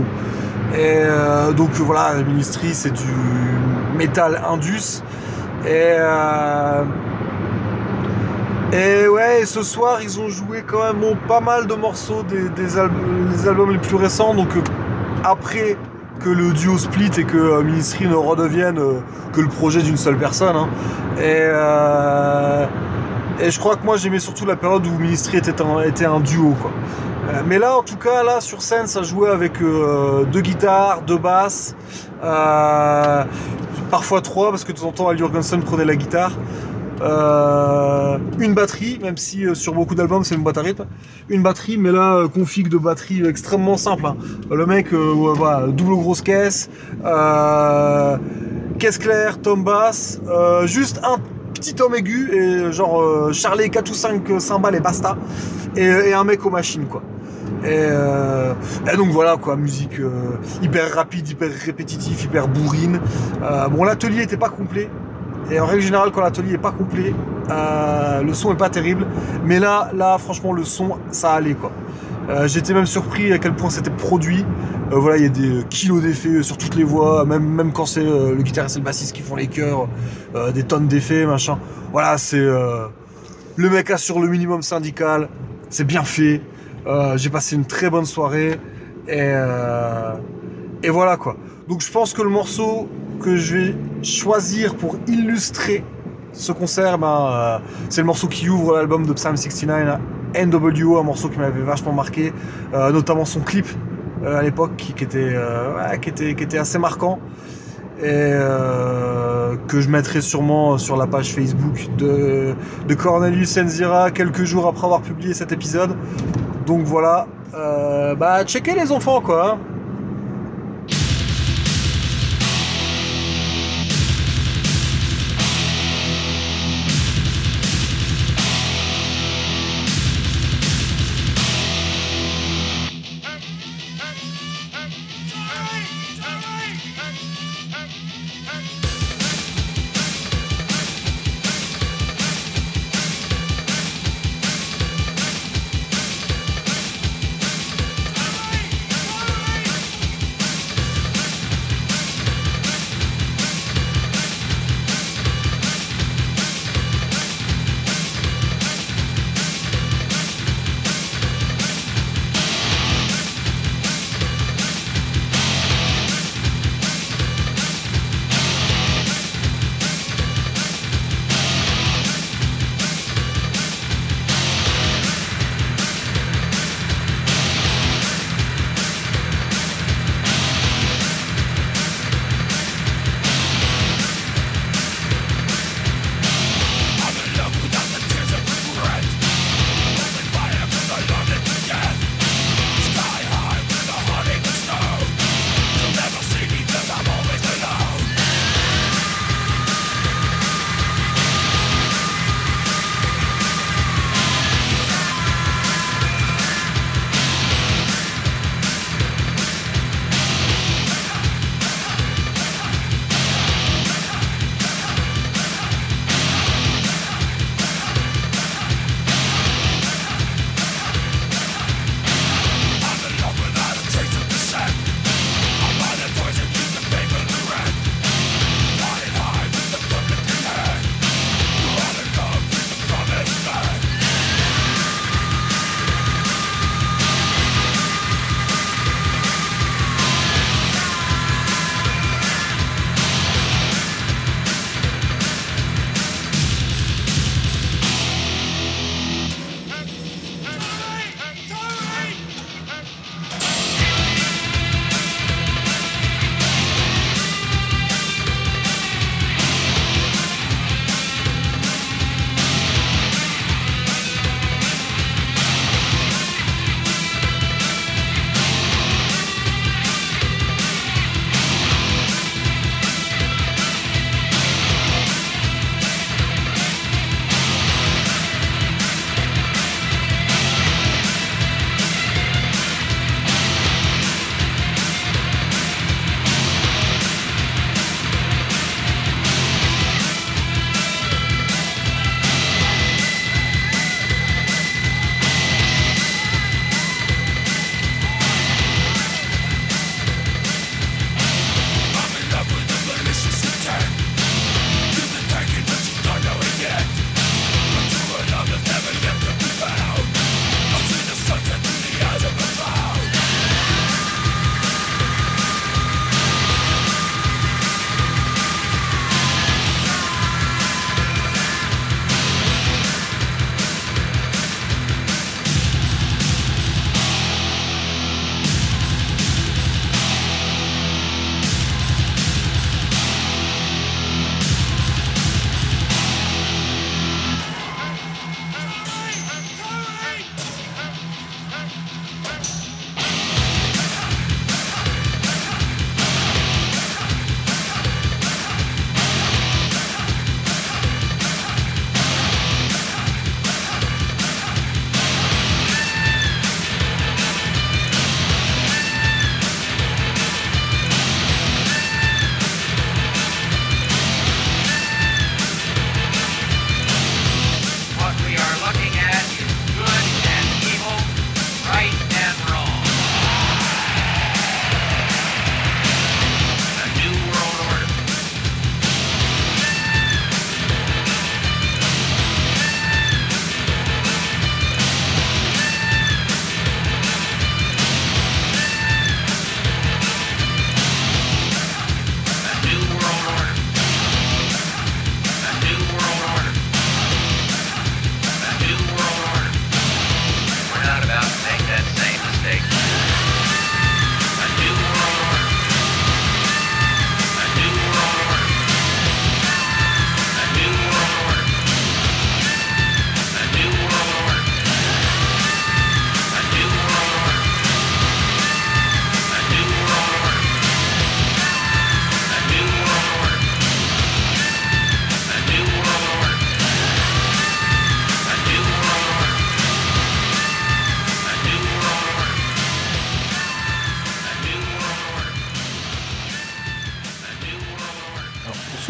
S1: Et euh, donc voilà, Ministry c'est du métal indus. Et, euh, ouais, ce soir ils ont joué quand même pas mal de morceaux des, albums les plus récents. Donc euh, après que le duo split et que Ministry ne redevienne que le projet d'une seule personne. hein. Et, et je crois que moi j'aimais surtout la période où Ministry était un, était un duo quoi. Euh, Mais là en tout cas là sur scène ça jouait avec euh, deux guitares, deux basses, euh, parfois trois parce que de temps en temps Al Jurgensen prenait la guitare. Une batterie, même si sur beaucoup d'albums c'est une boîte à rythme. Une batterie, mais là, config de batterie extrêmement simple. hein. Le mec, voilà, double grosse caisse, caisse claire, tom basse, juste un petit tom aigu et genre Charlet 4 ou 5 cymbales et basta. Et un mec aux machines, quoi. Et, euh, et donc voilà quoi, musique euh, hyper rapide, hyper répétitif, hyper bourrine. Euh, bon, l'atelier était pas complet. Et en règle générale, quand l'atelier est pas complet, le son est pas terrible. Mais là, là, franchement, le son, ça allait quoi. J'étais même surpris à quel point c'était produit. Voilà, il y a des kilos d'effets sur toutes les voix, même, même quand c'est le guitariste et le bassiste qui font les chœurs, des tonnes d'effets, machin. Voilà, c'est le mec assure le minimum syndical, c'est bien fait. Euh, J'ai passé une très bonne soirée et, euh, et voilà quoi. Donc je pense que le morceau que je vais choisir pour illustrer ce concert, ben, euh, c'est le morceau qui ouvre l'album de Psalm 69, NWO, un morceau qui m'avait vachement marqué, notamment son clip à l'époque qui, qui, était, qui était assez marquant et euh, que je mettrai sûrement sur la page Facebook de, Cornelius Enzira quelques jours après avoir publié cet épisode. Donc voilà, euh, bah checkez les enfants quoi.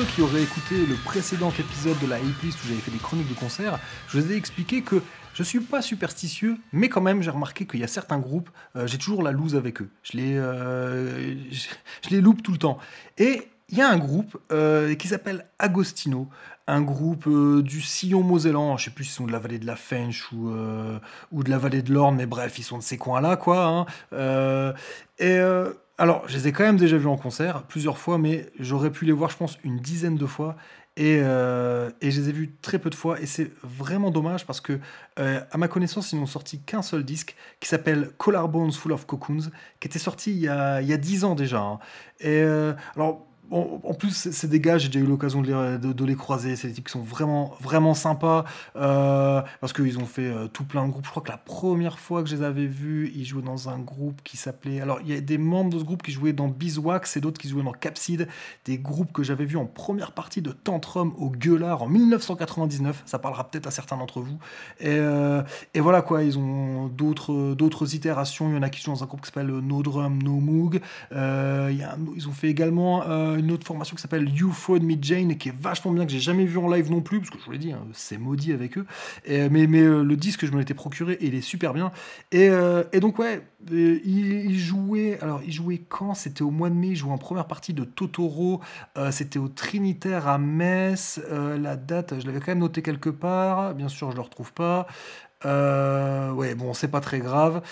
S1: Qui auraient écouté le précédent épisode de la List où j'avais fait des chroniques de concerts, je vous ai expliqué que je suis pas superstitieux, mais quand même, j'ai remarqué qu'il y a certains groupes, euh, j'ai toujours la loose avec eux. Je les, euh, je, les loupe tout le temps. Et il y a un groupe euh, qui s'appelle Agostino, un groupe du Sillon Mosellan. Je sais plus s'ils sont de la vallée de la Fench ou, ou de la vallée de l'Orne, mais bref, ils sont de ces coins-là, quoi. hein. Et alors, je les ai quand même déjà vus en concert plusieurs fois, mais j'aurais pu les voir, je pense, une dizaine de fois. Et, euh, et je les ai vus très peu de fois, et c'est vraiment dommage parce que, euh, à ma connaissance, ils n'ont sorti qu'un seul disque qui s'appelle Collarbones Full of Cocoons, qui était sorti il y a, il y a 10 ans déjà. hein. Et euh, alors, en, plus, c'est des gars, j'ai déjà eu l'occasion de, les- croiser. C'est des types qui sont vraiment, vraiment sympas euh, parce qu'ils ont fait euh, tout plein de groupes. Je crois que la première fois que je les avais vus, ils jouaient dans un groupe qui s'appelait. Alors, il y a des membres de ce groupe qui jouaient dans Beeswax et d'autres qui jouaient dans Capsid. Des groupes que j'avais vus en première partie de Tantrum au Gueulard en 1999. Ça parlera peut-être à certains d'entre vous. Et, euh, voilà quoi, ils ont d'autres itérations. Il y en a qui jouent dans un groupe qui s'appelle No Drum, No Moog. Ils ont fait également une autre formation qui s'appelle You Phone Me Jane, qui est vachement bien, que j'ai jamais vu en live non plus, parce que je vous l'ai dit, hein, c'est maudit avec eux. Et, mais mais euh, le disque, je me l'étais procuré il est super bien. Et, euh, et donc, ouais, euh, il, il jouait. Alors, il jouait quand? C'était au mois de mai. Il jouait en première partie de Totoro. Euh, C'était au Trinitaire à Metz. Euh, la date, je l'avais quand même noté quelque part. Bien sûr, je le retrouve pas. Euh, ouais, bon, c'est pas très grave.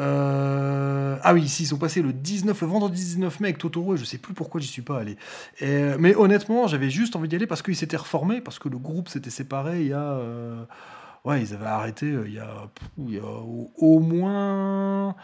S1: Euh, Ah oui, ici, ils sont passés le 19, le vendredi 19 mai avec Totoro et je sais plus pourquoi j'y suis pas allé. Et, mais honnêtement, j'avais juste envie d'y aller parce qu'ils s'étaient reformés, parce que le groupe s'était séparé il y a. euh, Ouais, ils avaient arrêté euh, il y a, y a au moins.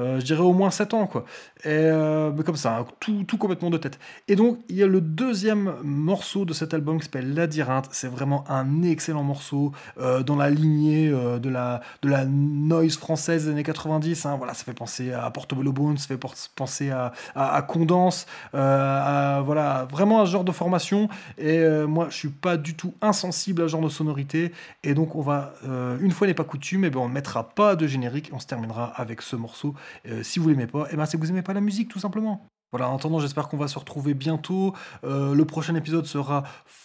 S1: Euh, je dirais au moins 7 ans, quoi. Et, euh, mais comme ça, hein, tout, tout complètement de tête. Et donc, il y a le deuxième morceau de cet album qui s'appelle Labyrinthe. C'est vraiment un excellent morceau euh, dans la lignée de, la, de la noise française des années 90. hein. Voilà, ça fait penser à Portobello Bones, ça fait penser à, à, Condense, voilà, vraiment ce genre de formation. Et moi, je suis pas du tout insensible à ce genre de sonorité. Et donc, on va, une fois n'est pas coutume, et ben, on ne mettra pas de générique. On se terminera avec ce morceau. Euh, si vous l'aimez pas, et ben, c'est que vous aimez pas la musique, tout simplement. Voilà, en attendant, j'espère qu'on va se retrouver bientôt. Euh, le prochain épisode sera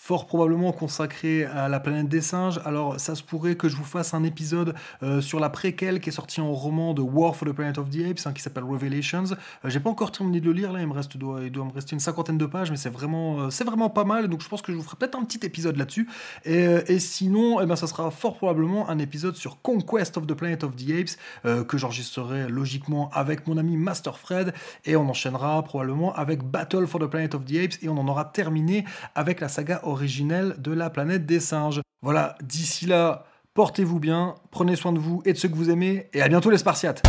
S1: fort probablement consacré à la planète des singes. Alors, ça se pourrait que je vous fasse un épisode euh, sur la préquelle qui est sortie en roman de War for the Planet of the Apes, hein, qui s'appelle Revelations. Euh, J'ai pas encore terminé de le lire, là, il me reste, il doit me rester une cinquantaine de pages, mais c'est vraiment, euh, c'est vraiment pas mal. Donc, je pense que je vous ferai peut-être un petit épisode là-dessus. Et, sinon, eh ben, ça sera fort probablement un épisode sur Conquest of the Planet of the Apes, que j'enregistrerai logiquement avec mon ami Master Fred, et on enchaînera probablement avec Battle for the Planet of the Apes, et on en aura terminé avec la saga originelle de la planète des singes. Voilà, d'ici là, portez-vous bien, prenez soin de vous et de ceux que vous aimez, et à bientôt les Spartiates